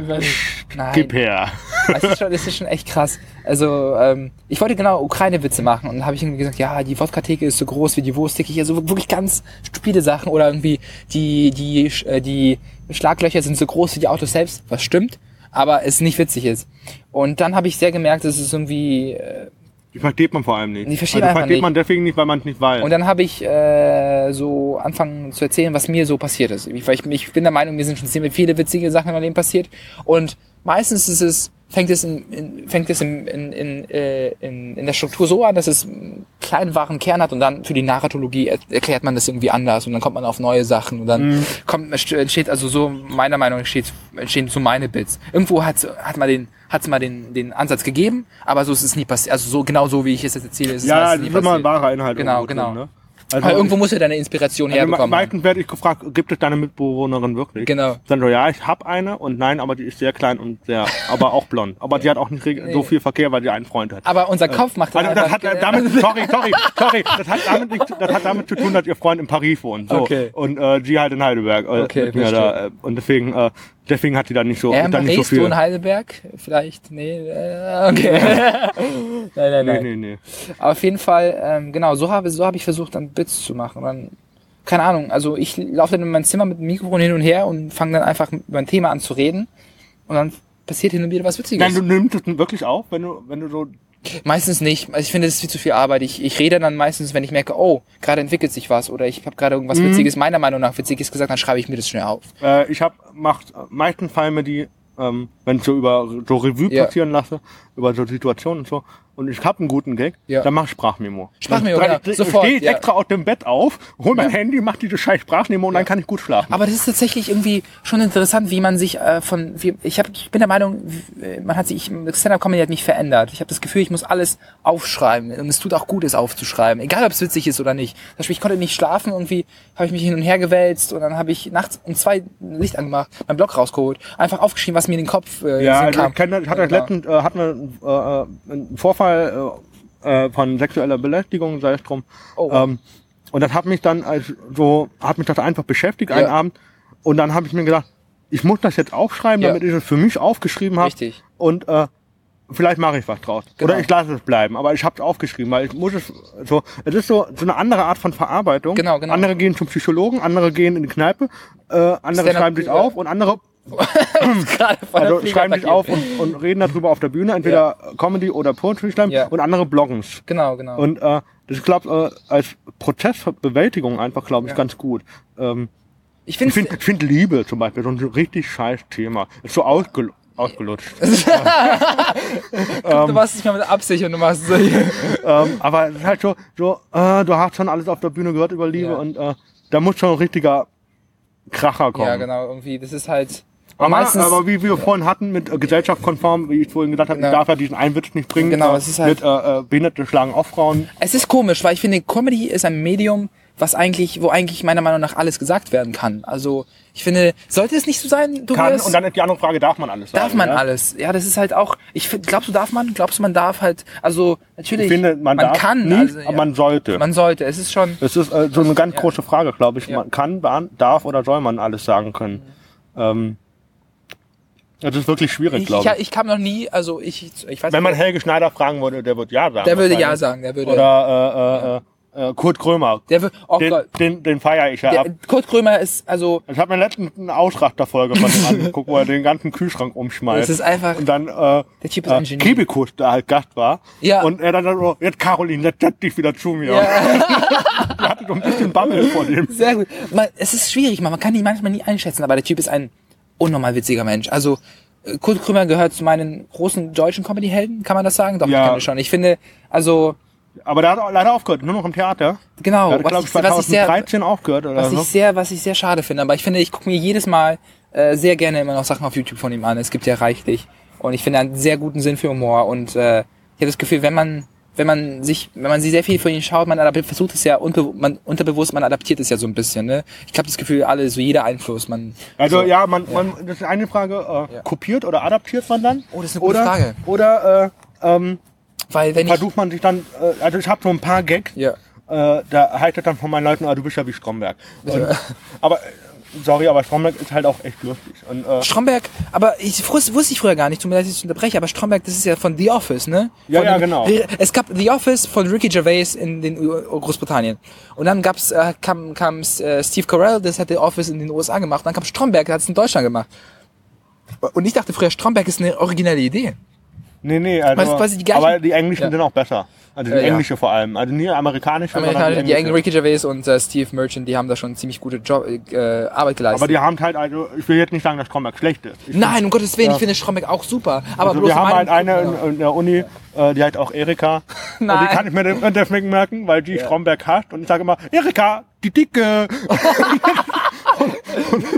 Nein. Gib her. Das ist schon, das ist schon echt krass. Also, ähm, ich wollte genau Ukraine-Witze machen und habe ich irgendwie gesagt, ja, die Wodka-Theke ist so groß wie die Wursttheke. hier, so wirklich ganz stupide Sachen oder irgendwie die, die, äh, die Schlaglöcher sind so groß wie die Autos selbst, was stimmt, aber es nicht witzig ist. Und dann habe ich sehr gemerkt, dass es irgendwie, äh, Die versteht man vor allem nicht. Die versteht also man versteht man deswegen nicht, weil man es nicht weiß. und dann habe ich äh, so anfangen zu erzählen, was mir so passiert ist. Ich, weil ich, ich bin der Meinung, mir sind schon ziemlich viele witzige Sachen in meinem Leben passiert. Und meistens ist es, fängt es in, in fängt es in, in, in, äh, in, in der Struktur so an, dass es einen kleinen wahren Kern hat und dann für die Narratologie er, erklärt man das irgendwie anders und dann kommt man auf neue Sachen und dann Mhm. kommt entsteht also so meiner Meinung nach entsteht, entstehen so meine Bits. Irgendwo hat hat man den hat's mal den den Ansatz gegeben, aber so ist es nie passiert. Also so genau so wie ich es jetzt erzähle, ist es ja, meistens das nie ist immer ein passiert. wahrer Inhalt. Genau, genau. Drin, ne? Also, Aber irgendwo muss ja deine Inspiration also herbekommen. meistens werde ich gefragt, gibt es deine Mitbewohnerin wirklich? Genau. Dann so, ja, ich habe eine und nein, aber die ist sehr klein und sehr, aber auch blond. Aber die hat auch nicht so viel Verkehr, weil sie einen Freund hat. Aber unser Kopf macht dann Also das hat äh, damit, sorry, sorry, sorry, das hat damit, nicht, das hat damit zu tun, dass ihr Freund in Paris wohnt. So. Okay. Und äh, sie halt in Heidelberg. Äh, Okay, da, äh, und deswegen, äh, deswegen hat sie da nicht so, in da nicht so viel. in Heidelberg? Vielleicht? Nee, äh, okay. nein, nein, Nee, nein. nee, nee. Aber auf jeden Fall, ähm, genau, so habe so hab ich versucht, dann Bits zu machen. Und dann, keine Ahnung, also ich laufe dann in mein Zimmer mit dem Mikrofon hin und her und fange dann einfach über ein Thema an zu reden. Und dann passiert hin und wieder was Witziges. Nein, du nimmst es wirklich auf, wenn du, wenn du so, Meistens nicht. Ich finde, das ist viel zu viel Arbeit. Ich, ich rede dann meistens, wenn ich merke, oh, gerade entwickelt sich was oder ich habe gerade irgendwas Mhm. Witziges, meiner Meinung nach Witziges gesagt, dann schreibe ich mir das schnell auf. äh, ich habe macht meistens fallen mir die, ähm, wenn ich so über so Revue Ja. passieren lasse, über so Situationen und so, und ich habe einen guten Gag, Ja. dann mach Sprachmemo. Sprachmemo, dann, dann sofort, stehe ich ja. extra aus dem Bett auf, hol mein Ja. Handy, mach diese scheiß Sprachmemo und dann kann ich gut schlafen. Aber das ist tatsächlich irgendwie schon interessant, wie man sich äh, von, wie, ich, hab, ich bin der Meinung, w- man hat sich, Stand-Up-Comedy hat mich verändert. Ich habe das Gefühl, ich muss alles aufschreiben und es tut auch gut, es aufzuschreiben, egal ob es witzig ist oder nicht. Zum Beispiel, ich konnte nicht schlafen, irgendwie habe ich mich hin und her gewälzt und dann habe ich nachts um zwei Licht angemacht, mein Blog rausgeholt, einfach aufgeschrieben, was mir in den Kopf äh, Ja, also kam. ich kenne, ich hatte letztens, äh, hatten wir äh, äh, einen Vorfall äh, äh, von sexueller Belästigung, sei es drum. Oh. Ähm, und das hat mich dann als so, hat mich das einfach beschäftigt einen Ja. Abend. Und dann habe ich mir gedacht, ich muss das jetzt aufschreiben, Ja. damit ich es für mich aufgeschrieben habe. Richtig. Und äh, vielleicht mache ich was draus. Genau. Oder ich lasse es bleiben. Aber ich habe es aufgeschrieben, weil ich muss es so. Es ist so so eine andere Art von Verarbeitung. Genau, genau. Andere gehen zum Psychologen, andere gehen in die Kneipe, äh, andere schreiben sich auf und andere also schreiben sich attackiert. auf und, und reden darüber auf der Bühne, entweder Comedy oder Poetry Slam Ja. und andere bloggen's. Genau, genau. Und äh, das glaube äh, als Prozessbewältigung einfach, glaube ich, Ja. ganz gut. Ähm, ich finde ich find Liebe zum Beispiel so ein richtig scheiß Thema. Ist so ausgel ausgelutscht. du machst es nicht mal mit Absicht und du machst es so ähm, aber es ist halt so, so äh, du hast schon alles auf der Bühne gehört über Liebe Ja. und äh, da muss schon ein richtiger Kracher kommen. Ja, genau, irgendwie, das ist halt, Aber, meistens, aber wie wir vorhin hatten mit äh, gesellschaftskonform, wie ich vorhin gesagt habe, Genau. ich darf ja diesen einen Witz nicht bringen. Genau, äh, es ist halt- mit äh, äh, Behinderte schlagen auch Frauen. Es ist komisch, weil ich finde, Comedy ist ein Medium, was eigentlich, wo eigentlich meiner Meinung nach alles gesagt werden kann. Also ich finde, sollte es nicht so sein, Kann, Tobias? und dann ist die andere Frage, darf man alles sagen? darf man ja? alles. Ja, das ist halt auch. Ich glaubst du, darf man? Glaubst du, man darf halt? Also natürlich. Ich finde, man, darf kann, nicht, also, ja. aber man sollte. man sollte. Es ist schon. das ist äh, so eine ganz Ja. große Frage, glaube ich. Man kann, darf oder soll man alles sagen können. Ähm, das ist wirklich schwierig, Ich, glaube ich, ich. ich kam noch nie. Also ich, ich weiß. Wenn man nicht, Helge Schneider fragen würde, der wird ja sagen. der würde ja sagen. Der würde. Oder äh, äh, äh, Kurt Krömer. der würde. Oh den, Gott. den, den feiere ich ja ab. Der, Kurt Krömer ist also. Ich habe mir letztens eine Ausrachterfolge von ihm angeguckt, wo er den ganzen Kühlschrank umschmeißt. Das ist einfach- Und dann äh, Der Typ ist äh, ein Genie. Kibikus, der halt Gast war. Ja. Und er dann so, jetzt Caroline, jetzt setz dich wieder zu mir. Ja. Er hatte so ein bisschen Bammel vor dem. Sehr gut. Man, es ist schwierig, man, man kann ihn manchmal nie einschätzen, aber der Typ ist ein unnormal witziger Mensch. Also äh, Kurt Krömer gehört zu meinen großen deutschen Comedy-Helden, kann man das sagen? Doch, Ja. ich kann das schon. Ich finde, also Aber der hat auch leider aufgehört, nur noch im Theater. genau, Der hat, was, glaube ich, ich, was ich sehr, 2013 aufgehört oder was so. ich sehr, was ich sehr schade finde. Aber ich finde, ich gucke mir jedes Mal äh, sehr gerne immer noch Sachen auf YouTube von ihm an. Es gibt ja reichlich und ich finde er hat einen sehr guten Sinn für Humor und äh, ich habe das Gefühl, wenn man wenn man sich, wenn man sich sehr viel von ihm schaut, man versucht es ja unbe man, unterbewusst, man adaptiert es ja so ein bisschen. Ne? Ich habe das Gefühl, alle so jeder Einfluss, man Also so, ja, man, man, das ist eine Frage, äh, Ja. kopiert oder adaptiert man dann? Oh, das ist eine gute oder, Frage. Oder äh, ähm, weil wenn ich versucht man sich dann, äh, also ich habe so ein paar Gags, ja äh, da heißt es dann von meinen Leuten, ah, du bist ja wie Stromberg. Und, aber, sorry, aber Stromberg ist halt auch echt lustig. Und, äh, Stromberg, aber ich wusste ich früher gar nicht, tut mir leid, dass ich unterbreche, aber Stromberg, das ist ja von The Office, ne? Ja, von ja, dem- genau. Es gab The Office von Ricky Gervais in den Großbritannien. Und dann gab's, äh, kam, kam äh, Steve Carell, das hat The Office in den USA gemacht. Und dann kam Stromberg, der hat es in Deutschland gemacht. Und ich dachte früher, Stromberg ist eine originelle Idee. nee, nee, also, Weißt quasi die gleichen- aber die Englischen Ja. sind auch besser. Also die Äh, ja. englische vor allem. Also nie amerikanische, Amerikaner, die englische. Ricky Gervais und äh, Steve Merchant, die haben da schon ziemlich gute Job, äh, Arbeit geleistet. Aber die haben halt, also ich will jetzt nicht sagen, dass Stromberg schlecht ist. Ich Nein, um Gottes Willen, Ja. ich finde Stromberg auch super. Aber Also bloß wir haben halt eine in, in der Uni, äh, die heißt auch Erika. Und Nein. die kann ich mir deswegen merken, weil die Stromberg hasst. Und ich sage immer, Erika, die Dicke.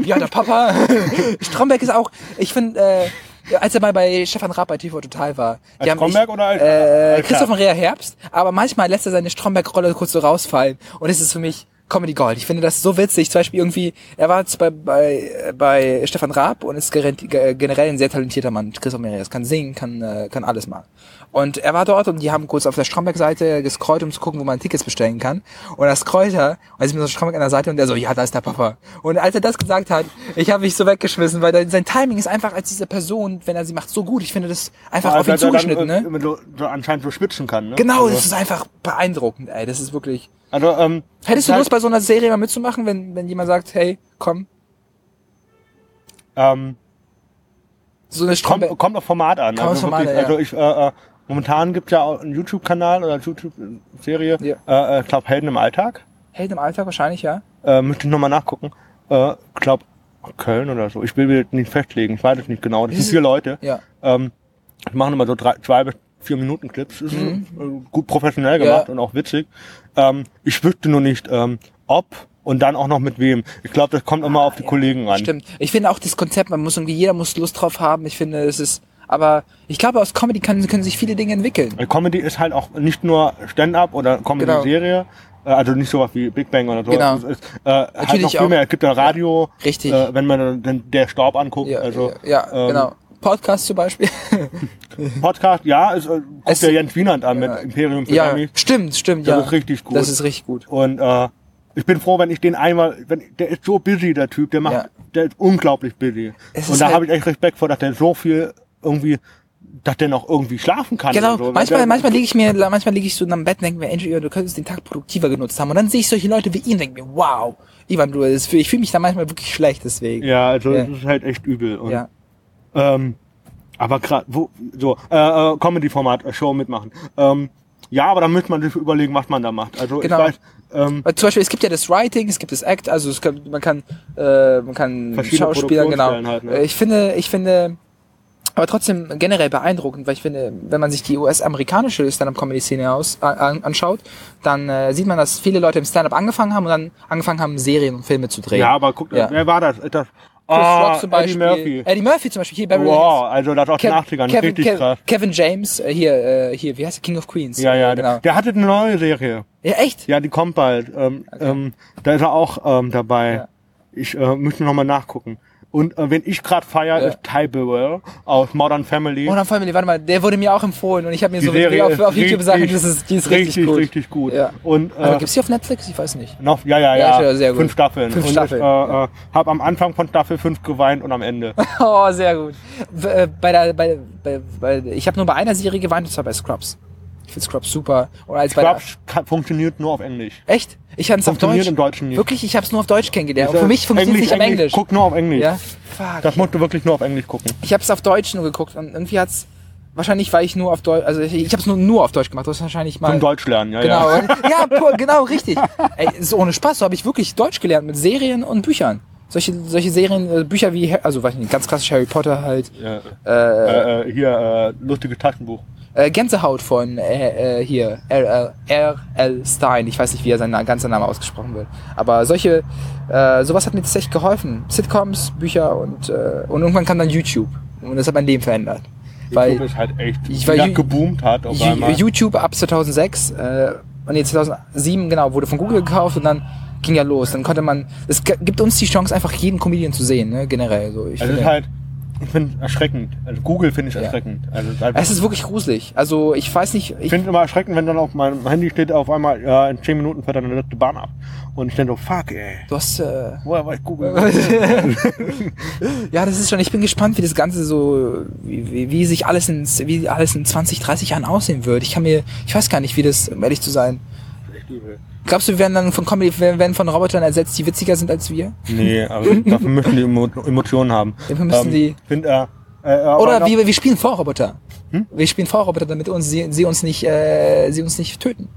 Ja, der Papa. Stromberg ist auch, ich finde, äh, als er mal bei Stefan Raab bei TV Total war. die Als Stromberg oder als- äh, als Christoph? Maria Herbst, aber manchmal lässt er seine Stromberg-Rolle kurz so rausfallen. Und es ist für mich Comedy Gold. Ich finde das so witzig. Zum Beispiel irgendwie, er war jetzt bei, bei, bei Stefan Raab und ist generell ein sehr talentierter Mann. Christoph Maria Herbst kann singen, kann, äh, kann alles mal. Und er war dort und die haben kurz auf der Stromberg-Seite gescrollt, um zu gucken, wo man Tickets bestellen kann. Und das scrollt er, und ist mit so Stromberg an der Seite und der so, ja, da ist der Papa. Und als er das gesagt hat, ich habe mich so weggeschmissen, weil sein Timing ist einfach als diese Person, wenn er sie macht, so gut. Ich finde das einfach auf ihn zugeschnitten, dann, ne? So, so anscheinend so schwitzen kann. Ne? Genau, Also, das ist einfach beeindruckend, ey. Das ist wirklich. also ähm, Hättest du Lust, bei so einer Serie mal mitzumachen, wenn, wenn jemand sagt, hey, komm, ähm, so eine kommt, Stromberg. kommt auf Format an. Kommt auf also, Format wirklich, an, ja. also ich, äh, äh, momentan gibt's ja auch einen YouTube-Kanal oder eine YouTube-Serie, Ja. äh, äh, ich glaube Helden im Alltag. Helden im Alltag wahrscheinlich, ja. Äh, müsste ich nochmal nachgucken. Äh, ich glaube Köln oder so. Ich will mir nicht festlegen, ich weiß es nicht genau. Das sind vier Leute. Ja. Ähm, die machen immer so drei, zwei bis vier Minuten Clips. Das ist äh, gut professionell Mhm. Ja. gemacht und auch witzig. Ähm, ich wüsste nur nicht, ähm, ob und dann auch noch mit wem. Ich glaube, das kommt immer auf die Kollegen an. Stimmt. Ich finde auch das Konzept, man muss irgendwie, jeder muss Lust drauf haben. Ich finde, es ist, aber ich glaube, aus Comedy kann, können sich viele Dinge entwickeln. Comedy ist halt auch nicht nur Stand-up oder Comedy-Serie, äh, also nicht sowas wie Big Bang oder so. Genau. Es ist, äh, halt Natürlich noch viel auch. mehr. Es gibt ja Radio, Richtig. Äh, wenn man den, der Staub anguckt. Ja, also, ja, ähm, genau. Podcast zum Beispiel. Podcast, ja, ist, äh, guckt der Jens Wienand an Ja. mit Imperium für ja, Dummies. stimmt, stimmt, Das ja. ist richtig gut. Das ist richtig gut. Und äh, ich bin froh, wenn ich den einmal, wenn der ist so busy, der Typ, der macht, Ja. der ist unglaublich busy. Es Und ist da halt- habe ich echt Respekt vor, dass der so viel irgendwie, dass der noch irgendwie schlafen kann. Genau, so. manchmal, manchmal liege ich mir, manchmal liege ich so am Bett und denke mir, Andrew, du könntest den Tag produktiver genutzt haben. Und dann sehe ich solche Leute wie ihn und denke mir, wow, Ivan, du, ich fühle mich da manchmal wirklich schlecht deswegen. Ja, also Ja. das ist halt echt übel. Und, ja. Ähm, aber gerade, wo, so, äh, äh, Comedy-Format, äh, Show mitmachen. Ähm, ja, aber da müsste man sich überlegen, was man da macht. Also Genau. ich weiß, ähm, Weil zum Beispiel, es gibt ja das Writing, es gibt das Act, also es kann, man kann, äh, man kann Schauspieler, genau. Halt, ne? Ich finde, ich finde, aber trotzdem generell beeindruckend, weil ich finde, wenn man sich die US-amerikanische Stand-up-Comedy-Szene aus, äh, an, anschaut, dann äh, sieht man, dass viele Leute im Stand-up angefangen haben und dann angefangen haben, Serien und Filme zu drehen. ja, aber guck, Ja. wer war das? Das Ah, Rock zum Eddie Beispiel. Murphy. Eddie Murphy zum Beispiel, hier Beverly Wow, Hills. also das aus den Kev- 80ern, Kevin, richtig Kev- krass. Kevin James, äh, hier, äh, hier, wie heißt der? King of Queens. Ja, ja, genau. der, der hatte eine neue Serie. Ja, echt? Ja, die kommt bald. Ähm, ähm, da ist er auch ähm, dabei. Ja. Ich äh, müsste noch mal nachgucken. Und äh, wenn ich gerade feiere, Ja. ist Ty Burrell aus Modern Family. Modern Family, warte mal, der wurde mir auch empfohlen und ich habe mir die so Serie auf, auf YouTube gesagt, richtig, das ist, die ist richtig, richtig, gut. richtig gut. Ja. Und äh, Aber gibt's die auf Netflix? Ich weiß nicht. noch, ja, ja, Ja, ja, sehr gut. fünf Staffeln. Fünf und Staffeln, ich äh, äh, habe am Anfang von Staffel 5 geweint und am Ende. Oh, sehr gut. Äh, Bei der, bei, bei, bei, ich habe nur bei einer Serie geweint, und zwar bei Scrubs. Ich finde Scrubs super. Und als der, Scrubs kann- funktioniert nur auf Englisch. echt? Ich habe es auf Funktioniert Deutsch. im Deutschen nicht. Wirklich, ich habe es nur auf Deutsch kennengelernt. Für mich funktioniert es nicht auf Englisch. Guck nur auf Englisch. Ja? Fuck. Das musst du wirklich nur auf Englisch gucken. Ich habe es auf Deutsch nur geguckt und irgendwie hat's wahrscheinlich, weil ich nur auf Deutsch, also ich, ich habe es nur, nur auf Deutsch gemacht. Das ist wahrscheinlich mal. Zum Deutsch lernen, ja, Genau, ja. ja, pu- genau, richtig. Ey, so ohne Spaß, so habe ich wirklich Deutsch gelernt mit Serien und Büchern. Solche, solche Serien, äh, Bücher wie, also weiß nicht, ganz klassisch Harry Potter halt. ja. Äh, Äh, äh, hier, äh, lustiges Taschenbuch. Äh, Gänsehaut von äh, äh, hier R.L. Stein. Ich weiß nicht, wie er sein ganzer Name ausgesprochen wird. Aber solche, äh, sowas hat mir tatsächlich geholfen. Sitcoms, Bücher und und, äh, und irgendwann kam dann YouTube. Und das hat mein Leben verändert. Weil YouTube ist halt echt, ich Ju- geboomt hat auf einmal. YouTube ab 2006, äh, nee, 2007, genau, wurde von Google gekauft und dann ging ja los. Dann konnte man, es gibt uns die Chance, einfach jeden Comedian zu sehen, ne, generell. So, ich Also finde, ist halt, ich finde erschreckend. Also Google finde ich Ja. erschreckend. Also es ist wirklich gruselig. Also ich weiß nicht, ich finde immer erschreckend, wenn dann auf meinem Handy steht auf einmal, ja, in 10 Minuten fährt dann eine dritte Bahn ab. Und ich denke so, fuck, ey. du hast, äh, Woher war ich Google? ja, das ist schon, ich bin gespannt, wie das Ganze so, wie, wie, wie sich alles in, wie alles in 20, 30 Jahren aussehen wird. Ich kann mir, ich weiß gar nicht, wie das, um ehrlich zu sein. Echt übel. Glaubst du, wir werden dann von Comedy, werden werden von Robotern ersetzt, die witziger sind als wir? Nee, aber dafür müssen die Emo Emotionen haben. Dafür müssen die- Ich Find, äh, äh, aber Oder wir, wir spielen Vorroboter. Hm? Wir spielen Vorroboter, damit uns, sie, sie uns nicht, äh, sie uns nicht töten.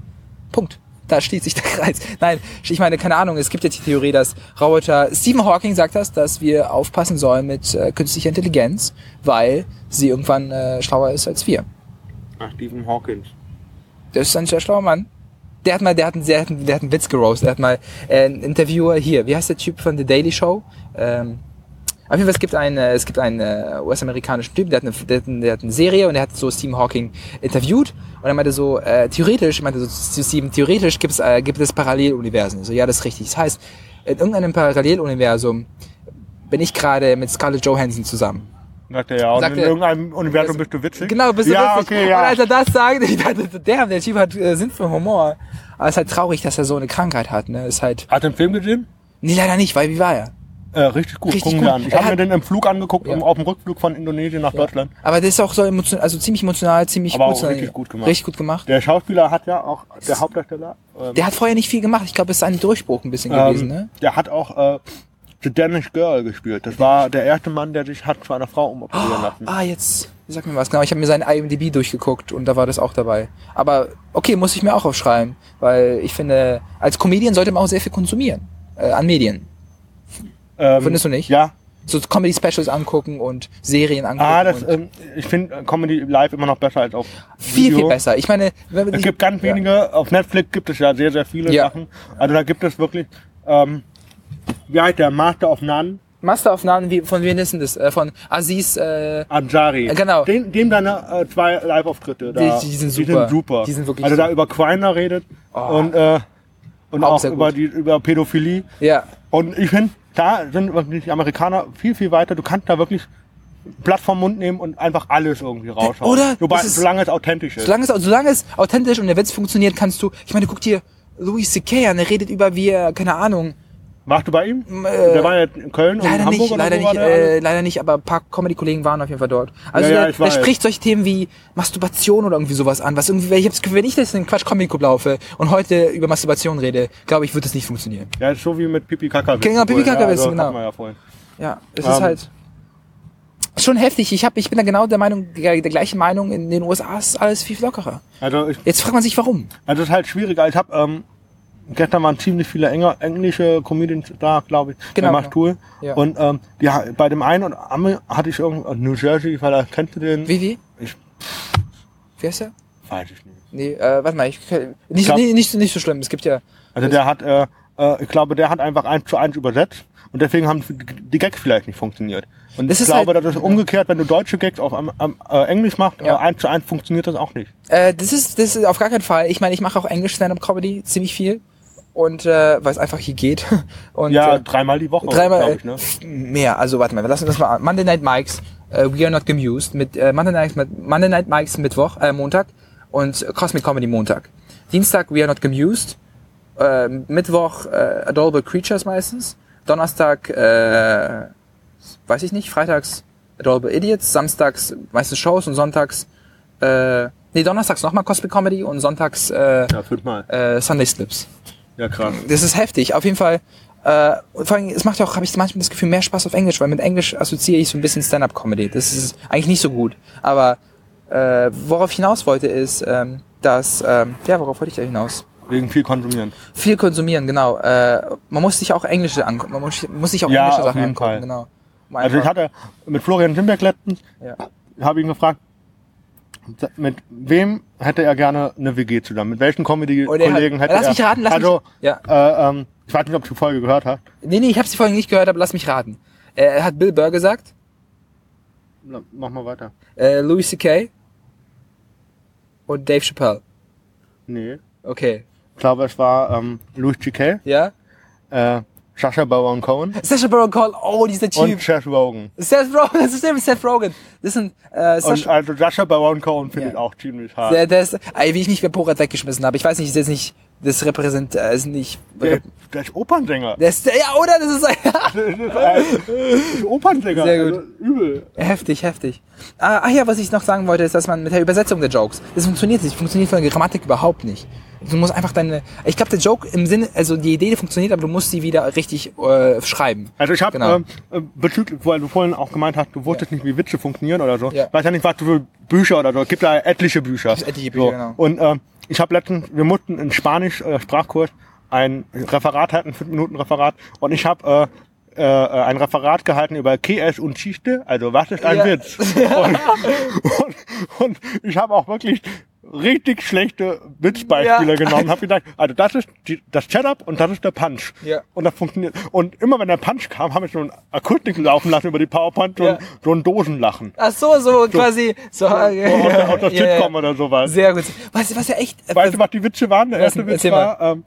Punkt. Da schließt sich der Kreis. Nein, ich meine, keine Ahnung, es gibt ja die Theorie, dass Roboter, Stephen Hawking sagt das, dass wir aufpassen sollen mit äh, künstlicher Intelligenz, weil sie irgendwann äh, schlauer ist als wir. Ach, Stephen Hawkins. Der ist ein sehr schlauer Mann. Der hat mal, der hat, einen- der hat, einen- der hat einen Witz geroast. Der hat mal äh, einen Interviewer hier. Wie heißt der Typ von The Daily Show? Ähm, auf jeden Fall, es gibt einen, äh, es gibt einen äh, US-amerikanischen Typ, der hat, eine, der, hat eine, der hat eine Serie und der hat so Stephen Hawking interviewt und er meinte so, äh, theoretisch, meinte so zu Stephen, theoretisch gibt es, äh, gibt es Paralleluniversen. So, ja, das ist richtig. Das heißt, in irgendeinem Paralleluniversum bin ich gerade mit Scarlett Johansson zusammen. Sagt er ja. Und Sagt in er- irgendeinem Universum bist du witzig? Genau, bist du ja, witzig. okay, ja. Und als er das sagt, ich dachte, der, der Typ hat äh, Sinn für Humor. Aber es ist halt traurig, dass er so eine Krankheit hat. Ne? Ist halt. Hat er den Film gesehen? Nee, leider nicht, weil wie war er? Äh, richtig gut, Richtig gucken gut. wir an. Ich habe mir den im Flug angeguckt, Ja. auf dem Rückflug von Indonesien nach Deutschland. Aber der ist auch so emotional, also ziemlich emotional, ziemlich Aber auch emotional. richtig gut gemacht. Richtig gut gemacht. Der Schauspieler hat ja auch, der Hauptdarsteller, ähm, Der hat vorher nicht viel gemacht. Ich glaube, es ist ein Durchbruch ein bisschen gewesen, ähm, ne? der hat auch äh, The Danish Girl gespielt. Das war der erste Mann, der sich hat zu einer Frau umoperieren lassen. Ah, jetzt. Sag mir was. Genau, ich habe mir seinen IMDb durchgeguckt und da war das auch dabei. Aber okay, muss ich mir auch aufschreiben. Weil ich finde, als Comedian sollte man auch sehr viel konsumieren. Äh, an Medien. Ähm, Findest du nicht? Ja. So Comedy-Specials angucken und Serien angucken. Ah, das, ähm, ich finde Comedy live immer noch besser als auf viel, Video. viel besser. Ich meine, wenn wir Es gibt ganz Ja. wenige, auf Netflix gibt es ja sehr, sehr viele Ja. Sachen. Also da gibt es wirklich, ähm, wie heißt der, Master of None, Master of None, wie, von wem ist denn das? Äh, von Aziz, äh, Ansari. Äh, genau. Dem, dem deine äh, zwei Live-Auftritte da. Die- die sind Die super. sind super. Die sind wirklich Also da super. über Quiner redet Oh. und, äh, und Auch auch, über, die, über Pädophilie. ja. Und ich finde, da sind die Amerikaner viel, viel weiter. Du kannst da wirklich Blatt vom Mund nehmen und einfach alles irgendwie raushauen. Oder? Das ist- solange es authentisch ist. Solange es, solange es authentisch und der Witz funktioniert, kannst du, ich meine, guck dir Louis C.K. an, er redet über wie, keine Ahnung, Warst du bei ihm? äh, der war ja in Köln und leider Hamburg nicht, oder leider nicht, äh, leider nicht, aber ein paar Comedy-Kollegen waren auf jeden Fall dort. Also Ja, ja, der, ich der spricht solche Themen wie Masturbation oder irgendwie sowas an, was irgendwie, ich hab's Gefühl, wenn ich das in Quatsch Comedy Club laufe und heute über Masturbation rede, glaube ich, wird das nicht funktionieren. Ja, so wie mit Pipi Kaka. Genau, Pipi Kaka Witze, genau. Hatten wir ja. Ja, es Ähm, ist halt schon heftig. Ich hab, ich bin da genau der Meinung, der, der gleichen Meinung. In den USA ist alles viel lockerer. Also ich Jetzt fragt man sich, warum. Also es ist halt schwieriger. Ich habe ähm, gestern waren ziemlich viele Enger, englische Comedians da, glaube ich, Genau, bei Machtool. Ja. Und ähm, ha- bei dem einen und Ami hatte ich irgendwie New Jersey, weil da kennst du den? Wie, wie? Ich Wie heißt der? weiß ich nicht. Nee, äh, warte mal, ich, nicht, glaub- nee, nicht, so- nicht so schlimm. Es gibt ja, Also der hat, äh, äh, ich glaube, der hat einfach eins zu eins übersetzt und deswegen haben die Gags vielleicht nicht funktioniert. Und Das ich glaube, halt- das ist umgekehrt, wenn du deutsche Gags auf am, am, äh, Englisch machst, Ja. äh, eins zu eins funktioniert das auch nicht. Äh, das ist das ist auf gar keinen Fall. Ich meine, ich mache auch Englisch Stand-up Comedy ziemlich viel und äh, weil es einfach hier geht und Ja, äh, dreimal die Woche, dreimal äh, ich, ne? mehr. Also warte mal, wir lassen das mal an. Monday Night Mikes, äh, We Are Not Gemused mit äh, Monday Night mit Monday Night Mikes Mittwoch, äh, Montag und Cosmic Comedy Montag. Dienstag We Are Not Gemused, äh, Mittwoch äh, Adorable Creatures meistens, Donnerstag äh, weiß ich nicht, freitags Adorable Idiots, samstags meistens Shows und sonntags äh, nee, donnerstags nochmal Cosmic Comedy und sonntags äh, Ja, fünfmal. äh, Sunday Slips. Ja, krass. Das ist heftig. Auf jeden Fall. Äh, und vor allem, es macht ja auch, habe ich manchmal das Gefühl, mehr Spaß auf Englisch, weil mit Englisch assoziiere ich so ein bisschen Stand-up-Comedy. Das ist eigentlich nicht so gut. Aber äh, worauf ich hinaus wollte, ist, ähm, dass, ähm, ja, worauf wollte ich da hinaus? Wegen viel konsumieren. Viel konsumieren, genau. Äh, man muss sich auch englische angucken. Man muss, muss sich auch Ja, englische Sachen angucken, Fall. genau. Um Also ich hatte mit Florian Simberg letztens, ja. habe ich ihn gefragt, mit wem hätte er gerne eine WG zusammen? Mit welchen Comedy-Kollegen hat- hätte lass er? mich raten, lass also, mich- ja. äh, ähm, ich weiß nicht, ob du die Folge gehört hast. Nee, nee, ich habe die Folge nicht gehört, aber lass mich raten. Äh, Er hat Bill Burr gesagt, Na, Mach mal weiter. äh, Louis C.K. und Dave Chappelle. Nee. Okay. Ich glaube, es war ähm, Louis G.K., Ja? äh, Sasha Baron Cohen Sacha Baron Cohen, oh, dieser und Typ. Seth Rogen. Seth Rogen, das ist eben Seth Rogen. Das sind, äh, Und Sacha, also Sasha Baron Cohen finde Ja. ich auch ziemlich hart. der, der ist, ey, wie ich mich bei Porat weggeschmissen habe. Ich weiß nicht, ist jetzt nicht, das repräsent, ist nicht, Der, der ist Opernsänger. der ist, ja, oder? Das ist, Das ist ein Opernsänger. Sehr gut. Also, übel. heftig, heftig. Ah, ach ja, was ich noch sagen wollte, ist, dass man mit der Übersetzung der Jokes, das funktioniert nicht, funktioniert von der Grammatik überhaupt nicht. Du musst einfach deine, ich glaube, der Joke im Sinne, also die Idee funktioniert, aber du musst sie wieder richtig äh, schreiben. Also ich habe Genau. ähm, äh, bezüglich, weil du vorhin auch gemeint hast, du wusstest nicht, wie Witze funktionieren oder so. Ja. Weiß ja nicht, was du für Bücher oder so. Es gibt da etliche Bücher. Etliche Bücher, so. genau. Und ähm, ich habe letztens, wir mussten in Spanisch äh, Sprachkurs ein Referat halten, fünf Minuten Referat, und ich habe äh, äh, ein Referat gehalten über ¿Qué es un chiste? Also was ist ein Ja. Witz? Und, und, und ich habe auch wirklich richtig schlechte Witzbeispiele Ja. genommen. Habe gedacht, also das ist die, das Setup und das ist der Punch. Ja. Und das funktioniert. Und immer wenn der Punch kam, haben wir so ein Akustik laufen lassen über die PowerPoint, so, Ja. ein, so ein Dosenlachen. Ach so, so, quasi, so, So aus der, aus der Ja, ja. Sitcom oder sowas. Sehr gut. Was, was ja echt, äh, Weißt du, was die Witze waren? Der erste? Witz war, ähm,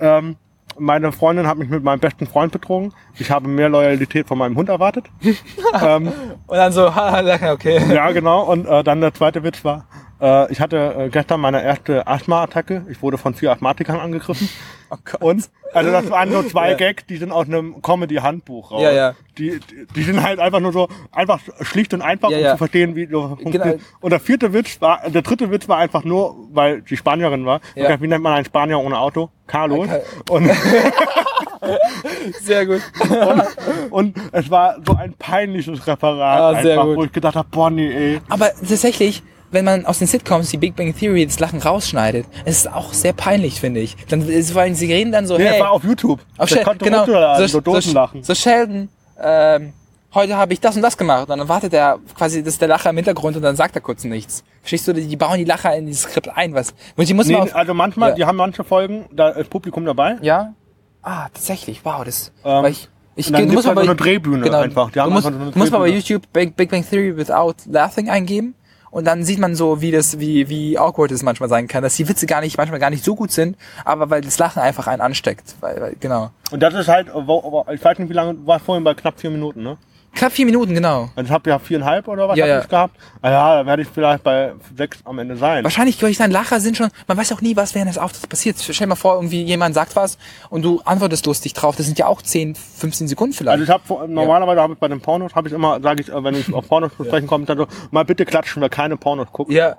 ähm, meine Freundin hat mich mit meinem besten Freund betrogen. Ich habe mehr Loyalität von meinem Hund erwartet. ähm, und dann so, okay. ja, genau. Und äh, dann der zweite Witz war, äh, ich hatte äh, gestern meine erste Asthma-Attacke. Ich wurde von vier Asthmatikern angegriffen. Oh Gott. Und also das waren so zwei Ja. Gags, die sind aus einem Comedy-Handbuch raus. Ja, ja. Die, die, die sind halt einfach nur so einfach schlicht und einfach, Ja, um ja. zu verstehen, wie so funktioniert. Genau. Und der vierte Witz war, der dritte Witz war einfach nur, weil die Spanierin war. Ja. Okay, wie nennt man einen Spanier ohne Auto? Carlos. Car- Und, Sehr gut. und, und es war so ein peinliches Referat, Ah, einfach, gut. wo ich gedacht habe, Bonnie, ey. Aber tatsächlich, wenn man aus den Sitcoms die Big Bang Theory das Lachen rausschneidet, es ist auch sehr peinlich, finde ich. Dann ist vor allem, sie reden dann so, Nee, hey, war auf YouTube. auf das Shel- konnte genau, runterladen, so, so, Dosenlachen. so Sheldon, ähm, heute habe ich das und das gemacht. Und dann wartet er quasi, das ist der Lacher im Hintergrund und dann sagt er kurz nichts. Verstehst du, die bauen die Lacher in dieses Skript ein, was, und die muss Nee, man auf, also manchmal, Ja. die haben manche Folgen, da ist Publikum dabei. ja? Ah, tatsächlich, wow, das, Ähm, weil ich, ich und dann mal halt so bei- eine Drehbühne genau, einfach. Die haben du musst, einfach so eine du musst mal bei Drehbühne. YouTube Big, Big Bang Theory without laughing eingeben und dann sieht man so, wie das, wie, wie awkward es manchmal sein kann, dass die Witze gar nicht, manchmal gar nicht so gut sind, aber weil das Lachen einfach einen ansteckt, weil, weil genau. Und das ist halt, ich weiß nicht, wie lange, warst vorhin bei knapp vier Minuten, ne? Knapp vier Minuten, genau. Also ich habe ja viereinhalb oder was Ja, ja. ich gehabt. Ah ja, da werde ich vielleicht bei sechs am Ende sein. Wahrscheinlich, glaube ich, dein Lacher sind schon, man weiß auch nie, was während des Auftritts passiert. Stell dir mal vor, irgendwie jemand sagt was und du antwortest lustig drauf. Das sind ja auch 10, 15 Sekunden vielleicht. Also ich habe normalerweise habe ich bei den Pornos habe ich immer sage ich, äh, wenn ich auf Pornos zu sprechen komme, dann so, mal bitte klatschen, wer keine Pornos guckt. ja.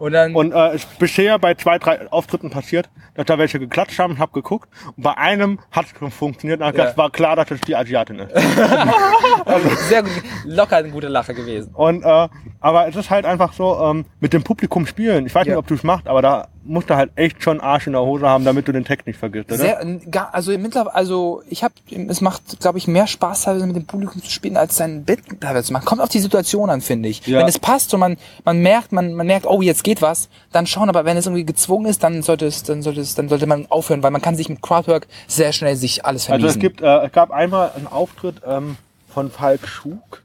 Und dann, Und äh, es ist bisher bei zwei, drei Auftritten passiert, dass da welche geklatscht haben, habe geguckt. Und bei einem hat es funktioniert. Und Ja. Das war klar, dass es die Asiatin ist. sehr gut, locker ein guter Lacher gewesen. Und äh, aber es ist halt einfach so, ähm, mit dem Publikum spielen. Ich weiß Ja. nicht, ob du es machst, aber da musst du halt echt schon Arsch in der Hose haben, damit du den Text nicht vergisst, oder? Sehr, also mittlerweile, also ich habe, es macht, glaube ich, mehr Spaß teilweise mit dem Publikum zu spielen, als sein Bit teilweise zu machen. Kommt auf die Situation an, finde ich. Ja. Wenn es passt und man, man merkt, man, man merkt, oh, jetzt geht was, dann schauen. Aber wenn es irgendwie gezwungen ist, dann sollte es, dann sollte es, dann sollte man aufhören, weil man kann sich mit Crowdwork sehr schnell sich alles also vermiesen. es gibt, äh, es gab einmal einen Auftritt ähm, von Falk Schug.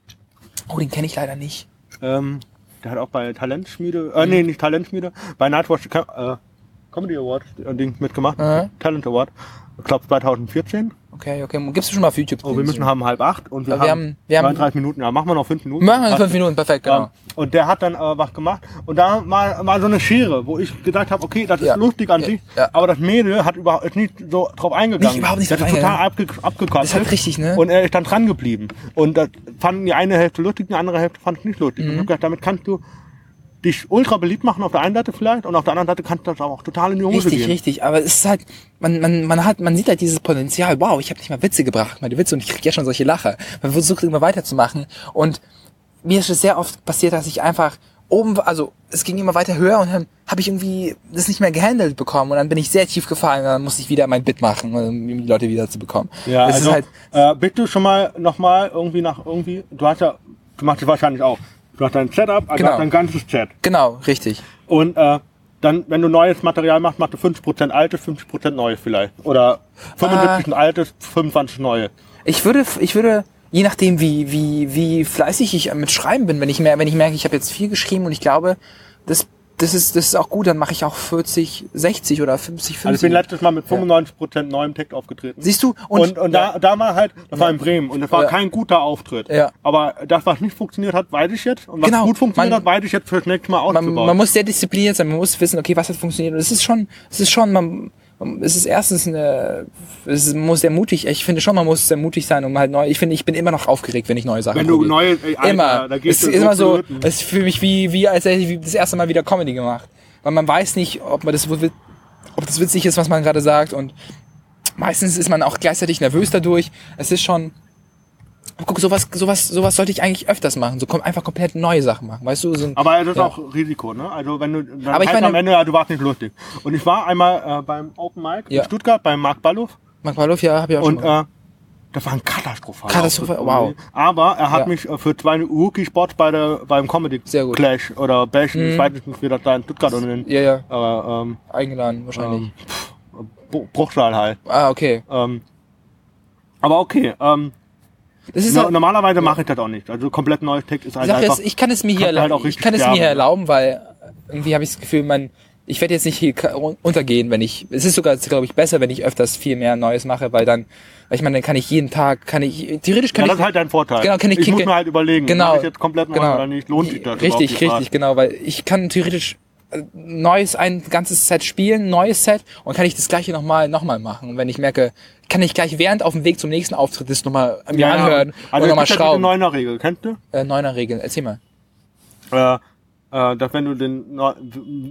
oh, den kenne ich leider nicht. Ähm, der hat auch bei Talentschmiede, äh, nee, nicht Talentschmiede, bei Nightwatch äh, Comedy Award äh, Ding mitgemacht, Mhm. Talent Award, ich glaube 2014. Okay, okay. Gibst du schon mal auf YouTube? Oh, wir müssen haben halb acht und wir, Ja, wir haben, wir haben- 32 Minuten. Ja, machen wir noch fünf Minuten. Machen wir Passt. fünf Minuten, perfekt, genau. Ja. Und der hat dann äh, was gemacht. Und da war, war so eine Schere, wo ich gesagt habe, okay, das Ja. ist lustig an Ja. sich, Ja. aber das Mädel hat überhaupt nicht so drauf eingegangen. Nicht, überhaupt nicht das drauf ist total abge abgekotzt. Das ist halt richtig, ne? Und er ist dann dran geblieben. Und das fanden die eine Hälfte lustig, die andere Hälfte fand es nicht lustig. Mhm. Und ich hab gedacht, damit kannst du dich ultra beliebt machen auf der einen Seite vielleicht und auf der anderen Seite kannst du das auch total in die Hose Richtig, gehen. richtig. Aber es ist halt, man, man, man hat, man sieht halt dieses Potenzial. Wow, ich habe nicht mal Witze gebracht, meine Witze und ich krieg ja schon solche Lacher. Man versucht immer weiterzumachen und mir ist es sehr oft passiert, dass ich einfach oben, also es ging immer weiter höher und dann habe ich irgendwie das nicht mehr gehandelt bekommen und dann bin ich sehr tief gefallen und dann musste ich wieder mein Bit machen, um die Leute wieder zu bekommen. Ja, das also, ist halt, äh, bitte schon mal nochmal irgendwie nach irgendwie, du hast ja, du machst es wahrscheinlich auch. Du hast dein Setup, also Genau. hast dein ganzes Chat. genau, richtig. Und äh, dann, wenn du neues Material machst, machst du 50% altes, 50% neues vielleicht. Oder 75 Ah. altes, 25 neue. Ich würde, ich würde, je nachdem, wie, wie, wie fleißig ich mit Schreiben bin, wenn ich mer wenn ich merke, ich habe jetzt viel geschrieben und ich glaube, das, das ist, das ist auch gut, dann mache ich auch 40, 60 oder 50, 50. Also ich bin letztes Mal mit 95% neuem Text aufgetreten. Siehst du? Und, und, da, da war halt, das war in Bremen und das war Ja. kein guter Auftritt. Ja. Aber das, was nicht funktioniert hat, weiß ich jetzt. Und was Genau. gut funktioniert Man- hat, weiß ich jetzt fürs nächste Mal man, auszubauen. man muss sehr diszipliniert sein, man muss wissen, okay, was hat funktioniert. Und es ist schon, es ist schon, man, man- es ist erstens eine, es muss sehr mutig, ich finde schon, man muss sehr mutig sein, um halt neu, ich finde, ich bin immer noch aufgeregt, wenn ich neue Sachen Wenn du probiere. neue, ey, Alter, immer. da gehst es ist immer so, flöten. es ist für mich wie, wie als hätte ich das erste Mal wieder Comedy gemacht. Weil man weiß nicht, ob man das, ob das witzig ist, was man gerade sagt und meistens ist man auch gleichzeitig nervös dadurch. Es ist schon, guck, sowas, sowas, sowas sollte ich eigentlich öfters machen. So einfach komplett neue Sachen machen. Weißt du, so ein, Aber das ist Ja. auch Risiko, ne? Also wenn du dann Aber ich meine- am Ende, ja, du warst nicht lustig. Und ich war einmal äh, beim Open Mic Ja. in Stuttgart beim Marc Ballow Mark Pavlov, ja, hab ich auch schon und mal. äh, das war ein katastrophal. Katastrophal, wow. Aber er hat Ja. mich äh, für zwei Rookie-Spots bei der beim Comedy. Mhm. Clash oder Bash, ich weiß nicht, wie das da in Stuttgart und in Ja, ja, äh, ähm, eingeladen wahrscheinlich. ähm, Bru- Bruchsal halt. ah, okay. Ähm, aber okay, ähm, no, halt, normalerweise mache ich das auch nicht. Also komplett neues Text ist halt Sache einfach. ist, ich kann es mir hier, kannst du halt ich kann es mir hier erlauben, weil irgendwie habe ich das Gefühl, man, ich werde jetzt nicht hier untergehen, wenn ich, es ist sogar, glaube ich, besser, wenn ich öfters viel mehr Neues mache, weil dann, weil ich meine, dann kann ich jeden Tag, kann ich, theoretisch kann ja, ich, das ist halt dein Vorteil. Genau, kann ich ich muss mir halt überlegen, Genau. ich jetzt komplett neu genau, oder nicht, lohnt sich das Richtig, richtig, genau, weil ich kann theoretisch neues, ein ganzes Set spielen, neues Set und kann ich das gleiche nochmal, nochmal machen. Und wenn ich merke, kann ich gleich während auf dem Weg zum nächsten Auftritt das nochmal mir Ja, anhören also und nochmal diese schrauben. Neuner-Regel, kennst du? Äh, Neuner Regeln, erzähl mal. Äh, äh, dass wenn du den Neu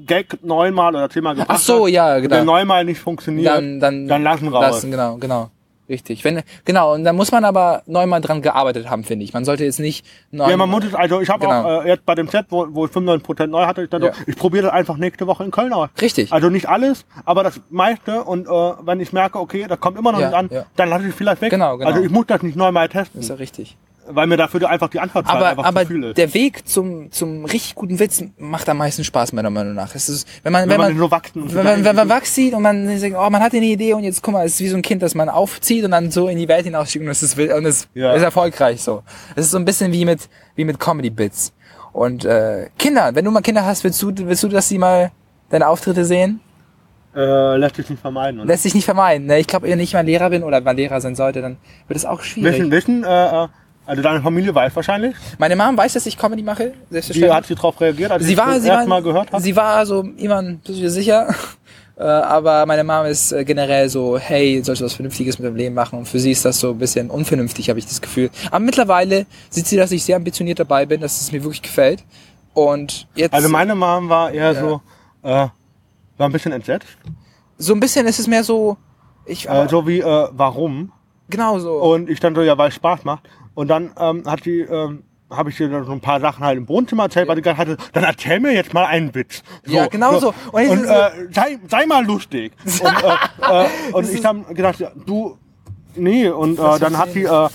Gag neunmal oder zehnmal gebracht Ach so, hast, ja, genau. der neunmal nicht funktioniert, dann, dann, dann lassen raus. Lassen, genau, genau. Richtig. Wenn, genau, und dann muss man aber neunmal dran gearbeitet haben, finde ich. Man sollte jetzt nicht neun, Ja, man muss es, also ich habe Genau. auch äh, jetzt bei dem Set, wo, wo ich 95% neu hatte, ich, dachte, Ja. ich probiere das einfach nächste Woche in Köln aus. Richtig. Also nicht alles, aber das meiste und äh, wenn ich merke, okay, das kommt immer noch Ja, nicht an, ja. dann lasse ich es vielleicht weg. Genau, genau. Also ich muss das nicht neunmal testen, ist ja richtig. Weil mir dafür einfach die Antwortzeit Aber, einfach aber zu viel ist. der Weg zum, zum richtig guten Witz macht am meisten Spaß, meiner Meinung nach. Es ist, wenn man, Wenn wenn, man man, so wachsen und wenn man, wenn man Wachs sieht und man denkt, oh, man hat eine Idee und jetzt guck mal, es ist wie so ein Kind, das man aufzieht und dann so in die Welt hinausschickt und es ist, wild- und es Ja. ist erfolgreich so. Es ist so ein bisschen wie mit, wie mit Comedy-Bits. Und, äh, Kinder, wenn du mal Kinder hast, willst du, willst du, dass sie mal deine Auftritte sehen? äh, lässt sich nicht vermeiden. Oder? Lässt sich nicht vermeiden. Ne? Ich glaube, wenn ich mal Lehrer bin oder mal Lehrer sein sollte, dann wird es auch schwierig. Wissen, wissen, äh, äh, also deine Familie weiß wahrscheinlich, Meine Mom weiß, dass ich Comedy mache, wie hat sie darauf reagiert, als sie war, das sie erste war, Mal gehört hat? sie war so immer ein bisschen sicher. Äh, aber meine Mom ist äh, generell so, hey, sollst du was Vernünftiges mit deinem Leben machen? Und für sie ist das so ein bisschen unvernünftig, habe ich das Gefühl. Aber mittlerweile sieht sie, dass ich sehr ambitioniert dabei bin, dass es mir wirklich gefällt. Und jetzt, Also meine Mom war eher so, äh, war ein bisschen entsetzt. so ein bisschen ist es mehr so, ich, Äh, so wie, äh, warum? genau so. Und ich dann so, ja, weil es Spaß macht. Und dann ähm, hat sie, ähm, habe ich dir dann so ein paar Sachen halt im Wohnzimmer erzählt, weil ich gerade hatte, dann erzähl mir jetzt mal einen Witz. Ja, genau so. Und, Und ist äh, sei, sei mal lustig. und äh, äh, und ich habe gedacht, ja, du, nee, und äh, dann hat sie, äh, da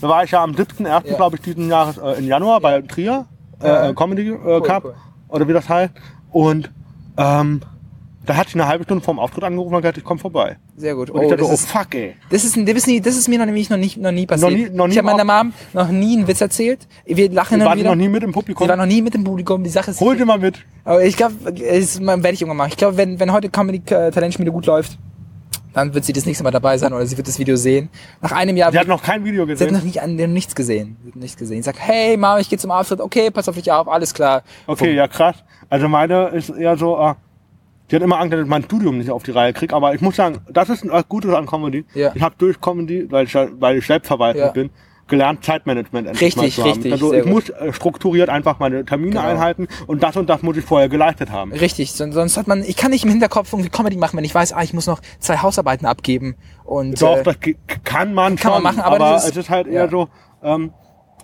war ich ja am 7.1., Ja. glaube ich, diesen Jahres äh, in Januar bei Trier, äh, äh, Comedy äh, Cup, cool. oder wie das heißt. Und ähm, da hat sie eine halbe Stunde vorm Auftritt angerufen und gesagt, ich komm vorbei. Sehr gut. Und ich Oh, dachte, das oh ist, fuck, ey. das ist, das ist, nie, das ist mir noch, nämlich noch, nicht, noch nie passiert. nie- noch nie ich habe meiner Mom noch nie einen Witz erzählt. Wir lachen Wir immer waren wieder. noch nie mit im Wir Publikum. waren noch nie mit dem Publikum. Die Sache ist, Hol sie mal mit. aber ich glaube, werde ich irgendwann machen. Ich glaube, wenn, wenn heute Comedy äh, Talentspiele gut läuft, dann wird sie das nächste Mal dabei sein oder sie wird das Video sehen. Nach einem Jahr Sie hat noch kein Video Sie hat gesehen. noch nicht, an dem nichts gesehen. Sie hat nichts gesehen. Ich sag, hey Mama, ich gehe zum Auftritt. Okay, pass auf dich auf, alles klar. Okay, ja krass. Also meine ist eher so, äh, die hat immer Angst, dass ich mein Studium nicht auf die Reihe kriege. Aber ich muss sagen, das ist was Gutes an Comedy. Ja. Ich habe durch Comedy, weil ich, weil ich selbstverwaltend Ja. bin, gelernt, Zeitmanagement endlich mal Richtig, zu haben. richtig, Also ich gut. muss äh, strukturiert einfach meine Termine Genau. einhalten und das und das muss ich vorher geleistet haben. Richtig, son- sonst hat man, ich kann nicht im Hinterkopf irgendwie Comedy machen, wenn ich weiß, ah, ich muss noch zwei Hausarbeiten abgeben und Doch, äh, das kann man kann man schon, machen, aber das ist- es ist halt eher ja. so, ähm,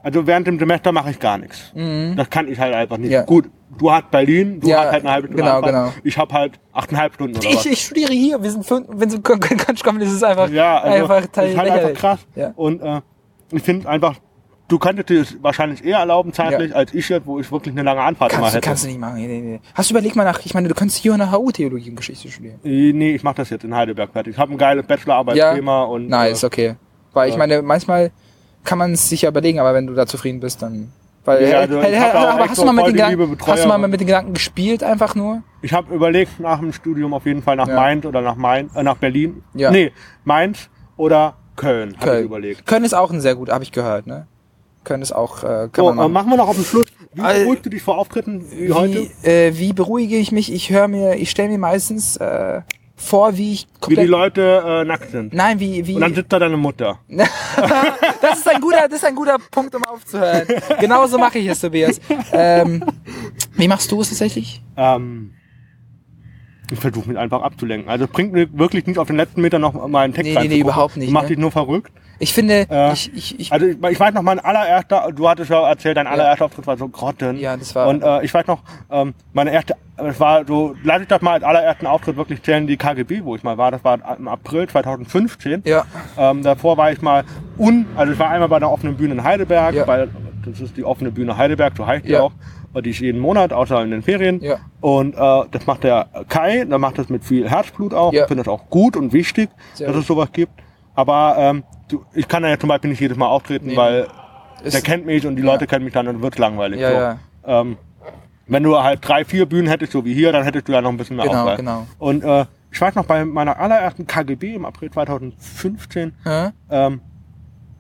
also während dem Semester mache ich gar nichts. Das kann ich halt einfach nicht. Mhm. Ja. Gut, du hast Berlin, du Ja, hast halt eine halbe Stunde genau, genau. Ich habe halt achteinhalb Stunden oder was. ich, ich studiere hier. Wir sind fünf, wenn so kannst kommen, das ist einfach, Ja, also einfach das ist halt einfach krass. Ja. Und äh, ich finde einfach, du könntest dir das wahrscheinlich eher erlauben zeitlich, Ja. als ich jetzt, wo ich wirklich eine lange Anfahrt Kannst, du- hätte. kannst du nicht machen. Nee, nee. Hast du überlegt mal nach, ich meine, du könntest hier eine HU Theologie und Geschichte studieren. Äh, Nee, ich mache das jetzt in Heidelberg fertig. Ich habe ein geiles Bachelorarbeitsthema und Nice, äh, okay. Weil ich meine, manchmal kann man es sich ja überlegen, aber wenn du da zufrieden bist, dann. Weil, Ja, also hab auch aber hast du mal mit den Gedanken, hast du mal mit den Gedanken gespielt, einfach nur? ich habe überlegt, nach dem Studium auf jeden Fall nach Ja. Mainz oder nach Main, äh, nach Berlin. Ja. Nee, Mainz oder Köln, habe ich Köln. überlegt. Köln ist auch ein sehr gut, habe ich gehört, ne? Köln ist auch, äh, So, äh, machen. wir noch auf den Schluss. Wie beruhigst du dich vor Auftritten wie, heute? Wie, äh, wie beruhige ich mich? Ich höre mir, ich stelle mir meistens äh, vor, wie ich Wie die. Leute äh, nackt sind. Nein, wie, wie. Und dann sitzt da deine Mutter. das ist ein guter, das ist ein guter Punkt, um aufzuhören. Genauso mache ich es, Tobias. Ähm, wie machst du es tatsächlich? Ähm, ich versuche mich einfach abzulenken. Also es bringt mir wirklich nicht auf den letzten Meter noch mal einen Text Nee, nee, nee, überhaupt nicht, Du machst ne? dich nur verrückt. Ich finde, Äh, ich, ich, ich, Also ich, ich weiß noch, mein allererster, du hattest ja erzählt, dein allererster Auftritt war so grotten. Ja, das war- Und äh, ich weiß noch, ähm, meine erste, es war so, lass ich das mal als allerersten Auftritt wirklich zählen, die KGB, wo ich mal war. Das war im April 2015. ja, Ähm, davor war ich mal un, also ich war einmal bei der offenen Bühne in Heidelberg, Ja. weil das ist die offene Bühne Heidelberg, so heißt die Ja. auch. Die ist jeden Monat, außer in den Ferien. Ja. Und äh, das macht der Kai, der macht das mit viel Herzblut auch. Ja. Ich finde das auch gut und wichtig, Sehr dass gut. es sowas gibt. Aber ähm, du, ich kann ja zum Beispiel nicht jedes Mal auftreten, Nee. weil Ist- der kennt mich und die Leute kennen mich dann und wird langweilig. Ja, so. ja. Ähm, wenn du halt drei, vier Bühnen hättest, so wie hier, dann hättest du ja noch ein bisschen mehr Genau, Auswahl. genau. Und äh, ich weiß noch, bei meiner allerersten KGB im April 2015, Hä? ähm,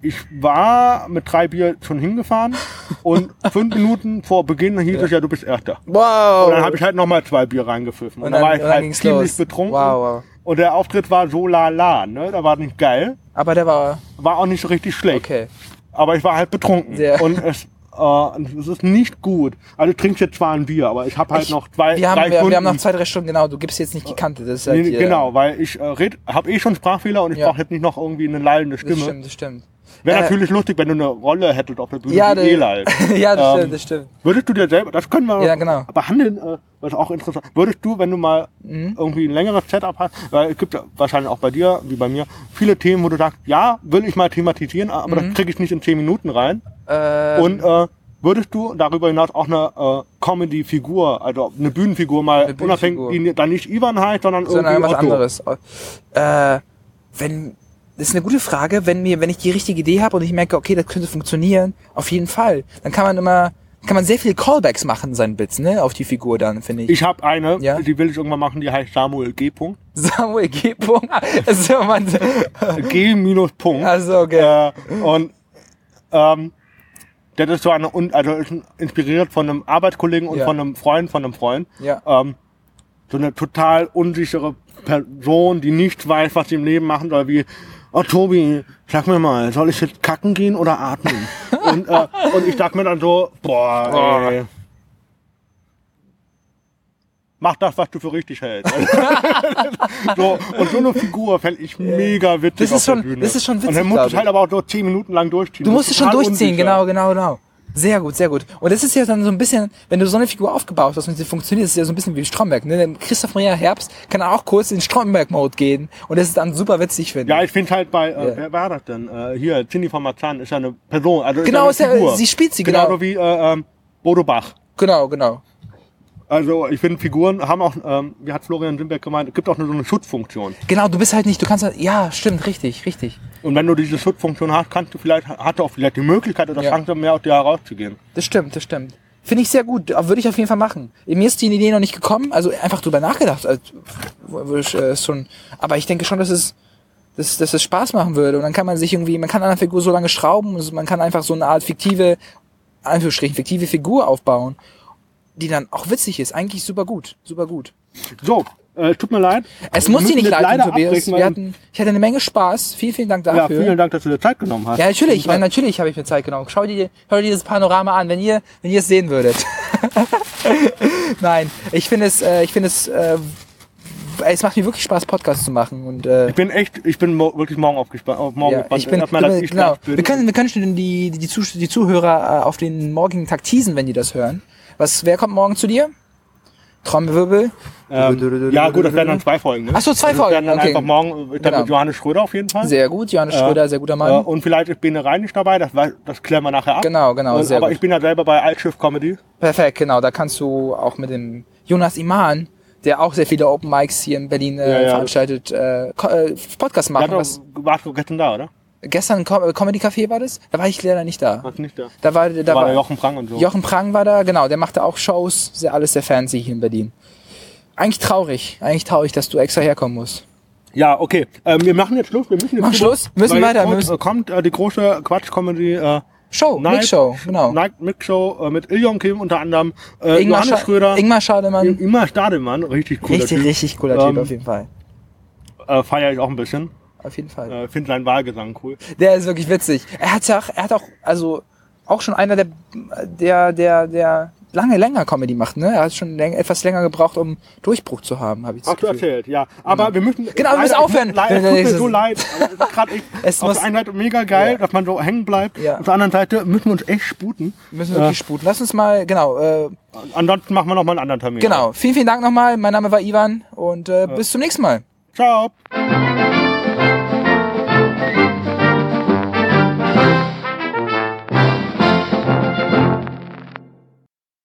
ich war mit drei Bier schon hingefahren und fünf Minuten vor Beginn hieß es ja, du bist Erster. Wow. Und dann habe ich halt nochmal zwei Bier reingefüffen. Und, Und dann, dann- war ich halt ziemlich los. betrunken. Wow, wow. Und der Auftritt war so lala, ne? Da war nicht geil. Aber der war, War auch nicht so richtig schlecht. okay. Aber ich war halt betrunken. Sehr. Und es, äh, es ist nicht gut. Also ich trinke jetzt zwar ein Bier, aber ich habe halt Ich- noch zwei, Wir haben, drei wir, Stunden. wir haben noch zwei, drei Stunden, genau. Du gibst jetzt nicht die Kante. Das ist halt Nee, hier, genau, weil ich äh, habe eh schon Sprachfehler und ich Ja. brauche jetzt nicht noch irgendwie eine Das Stimme. stimmt, das stimmt. Wäre Äh, natürlich lustig, wenn du eine Rolle hättest auf der Bühne Ja, wie Elal. ja, das Ähm, stimmt, das stimmt. Würdest du dir selber, das können wir Ja, genau. behandeln, äh, was auch interessant, würdest du, wenn du mal Mhm. irgendwie ein längeres Setup hast, weil es gibt ja wahrscheinlich auch bei dir, wie bei mir, viele Themen, wo du sagst, ja, will ich mal thematisieren, aber das kriege ich nicht in zehn Minuten rein. Mhm. Ähm, Und äh, würdest du darüber hinaus auch eine äh, Comedy-Figur, also eine Bühnenfigur mal Eine Bühnenfigur. unabhängig, die dann nicht Ivan heißt, sondern, sondern irgendwie was Otto. anderes. Äh, wenn, das ist eine gute Frage, wenn mir, wenn ich die richtige Idee habe und ich merke, okay, das könnte funktionieren, auf jeden Fall. Dann kann man immer, kann man sehr viele Callbacks machen, seinen Bits, ne, auf die Figur dann, finde ich. Ich habe eine, Ja? die will ich irgendwann machen, die heißt Samuel G. Punkt. Samuel G. Punkt. Also, man, G minus Punkt. also, okay. Äh, und ähm, das ist so eine, also ist inspiriert von einem Arbeitskollegen und Ja. von einem Freund von einem Freund. Ja. Ähm, so eine total unsichere Person, die nicht weiß, was sie im Leben machen soll, wie, oh Tobi, sag mir mal, soll ich jetzt kacken gehen oder atmen? und, äh, und ich sag mir dann so, boah, ey. Mach das, was du für richtig hältst. so, und so eine Figur fände ich mega witzig Das ist auf der schon- Bühne. das ist schon Und witzig, dann musst du es halt aber auch so zehn Minuten lang durchziehen. Du musst es schon durchziehen, unsicher. genau, genau, genau. Sehr gut, sehr gut. Und das ist ja dann so ein bisschen, wenn du so eine Figur aufgebaut hast und sie funktioniert, ist es ja so ein bisschen wie Stromberg. Ne? Christoph Maria Herbst kann auch kurz in Stromberg-Mode gehen und das ist dann super witzig, finde Ja, ich. finde halt bei, äh, Ja. wer war das denn? Äh, hier, Cindy von Marzahn ist ja eine Person. Also Genau, ist ja ist eine ja- Figur. sie spielt sie, genau. Genauso wie äh, ähm, Bodo Bach. Genau, genau. Also ich finde, Figuren haben auch, ähm, wie hat Florian Simberg gemeint, es gibt auch eine, so eine Schutzfunktion. Genau, du bist halt nicht, du kannst halt, ja, stimmt, richtig, richtig. Und wenn du diese Schutzfunktion hast, kannst du vielleicht, hat auch vielleicht die Möglichkeit oder Ja. Chance mehr aus dir herauszugehen. Das stimmt, das stimmt. Finde ich sehr gut. Würde ich auf jeden Fall machen. Mir ist die Idee noch nicht gekommen, also einfach drüber nachgedacht. Also, ich, äh, schon, aber ich denke schon, dass es, dass, dass es Spaß machen würde. Und dann kann man sich irgendwie, man kann an einer Figur so lange schrauben, also man kann einfach so eine Art fiktive, Anführungsstrichen, fiktive Figur aufbauen, die dann auch witzig ist. Eigentlich super gut, super gut. So, äh, tut mir leid. Es muss dir nicht jetzt leid tun, Tobias. Wir hatten, ich hatte eine Menge Spaß. Vielen, vielen Dank Ja, dafür. vielen Dank, dass du dir Zeit genommen hast. Ja, natürlich. Ich meine, natürlich habe ich mir Zeit genommen. Schau dir, schau dir dieses Panorama an, wenn ihr, wenn ihr es sehen würdet. Nein, ich finde es, äh, ich finde es, äh, es macht mir wirklich Spaß, Podcasts zu machen und äh, Ich bin echt, ich bin mo wirklich morgen aufgespannt. Auf morgen ja, gespannt. ich bin, ich genau. bin. Wir können, wir können schon die, die, Zuh die Zuhörer äh, auf den morgigen Tag teasen, wenn die das hören. Was, wer kommt morgen zu dir? Trommelwirbel. ähm, ja, gut, das werden dann zwei Folgen. Ne? Ach so, zwei Also, das Folgen, werden dann okay. einfach morgen äh, dann Genau. mit Johannes Schröder auf jeden Fall. Sehr gut, Johannes Äh, Schröder, sehr guter Äh, Mann. und vielleicht ist Bene Rein nicht dabei, das, das klären wir nachher ab. Genau, genau, Und, aber gut. ich bin ja selber bei Altschiff Comedy. Perfekt, genau. Da kannst du auch mit dem Jonas Iman, der auch sehr viele Open Mics hier in Berlin äh, Ja, ja. veranstaltet, äh, äh, Podcast machen. warst du gestern da, oder? Gestern Com äh, Comedy Café war das? Da war ich leider nicht da. Warst du nicht da? Da war, da Da war war Jochen Prang und so. Jochen Prang war da, genau. Der machte auch Shows, sehr alles sehr fancy hier in Berlin. Eigentlich traurig, eigentlich traurig, dass du extra herkommen musst. Ja, okay. Ähm, wir machen jetzt Schluss. Wir müssen jetzt Machen Schluss? Müssen weiter, Jetzt müssen- kommt, kommt äh, die große Quatsch-Comedy äh, Show, Night- Mix Show, genau. Night Mix Show äh, mit Iljon Kim unter anderem. Äh, Ingmar, Johannes Scha Schröder. Ingmar Schademann. Ingmar Stadelmann. Richtig cooler Richtig, Typ. richtig cooler Typ Ähm, auf jeden Fall. Äh, Feiere ich auch ein bisschen. Auf jeden Fall. Äh, Finde seinen Wahlgesang cool. Der ist wirklich witzig. Er hat ja auch, er hat auch, also auch schon einer der, der, der, der lange länger Comedy macht, ne? Er hat schon läng, etwas länger gebraucht, um Durchbruch zu haben, habe ich das Hast du Gefühl. erzählt, ja. Aber wir müssen. Genau, wir müssen leider- aufhören. Leider, es tut mir so leid. aber Es ist gerade echt Es auf muss- der einen Seite mega geil, Ja. dass man so hängen bleibt. Ja. Auf der anderen Seite müssen wir uns echt sputen. Wir müssen wirklich sputen. Lass uns mal, genau, äh, Ansonsten machen wir noch mal einen anderen Termin. genau. Vielen, vielen Dank nochmal. Mein Name war Ivan und äh, bis zum nächsten Mal. Ciao.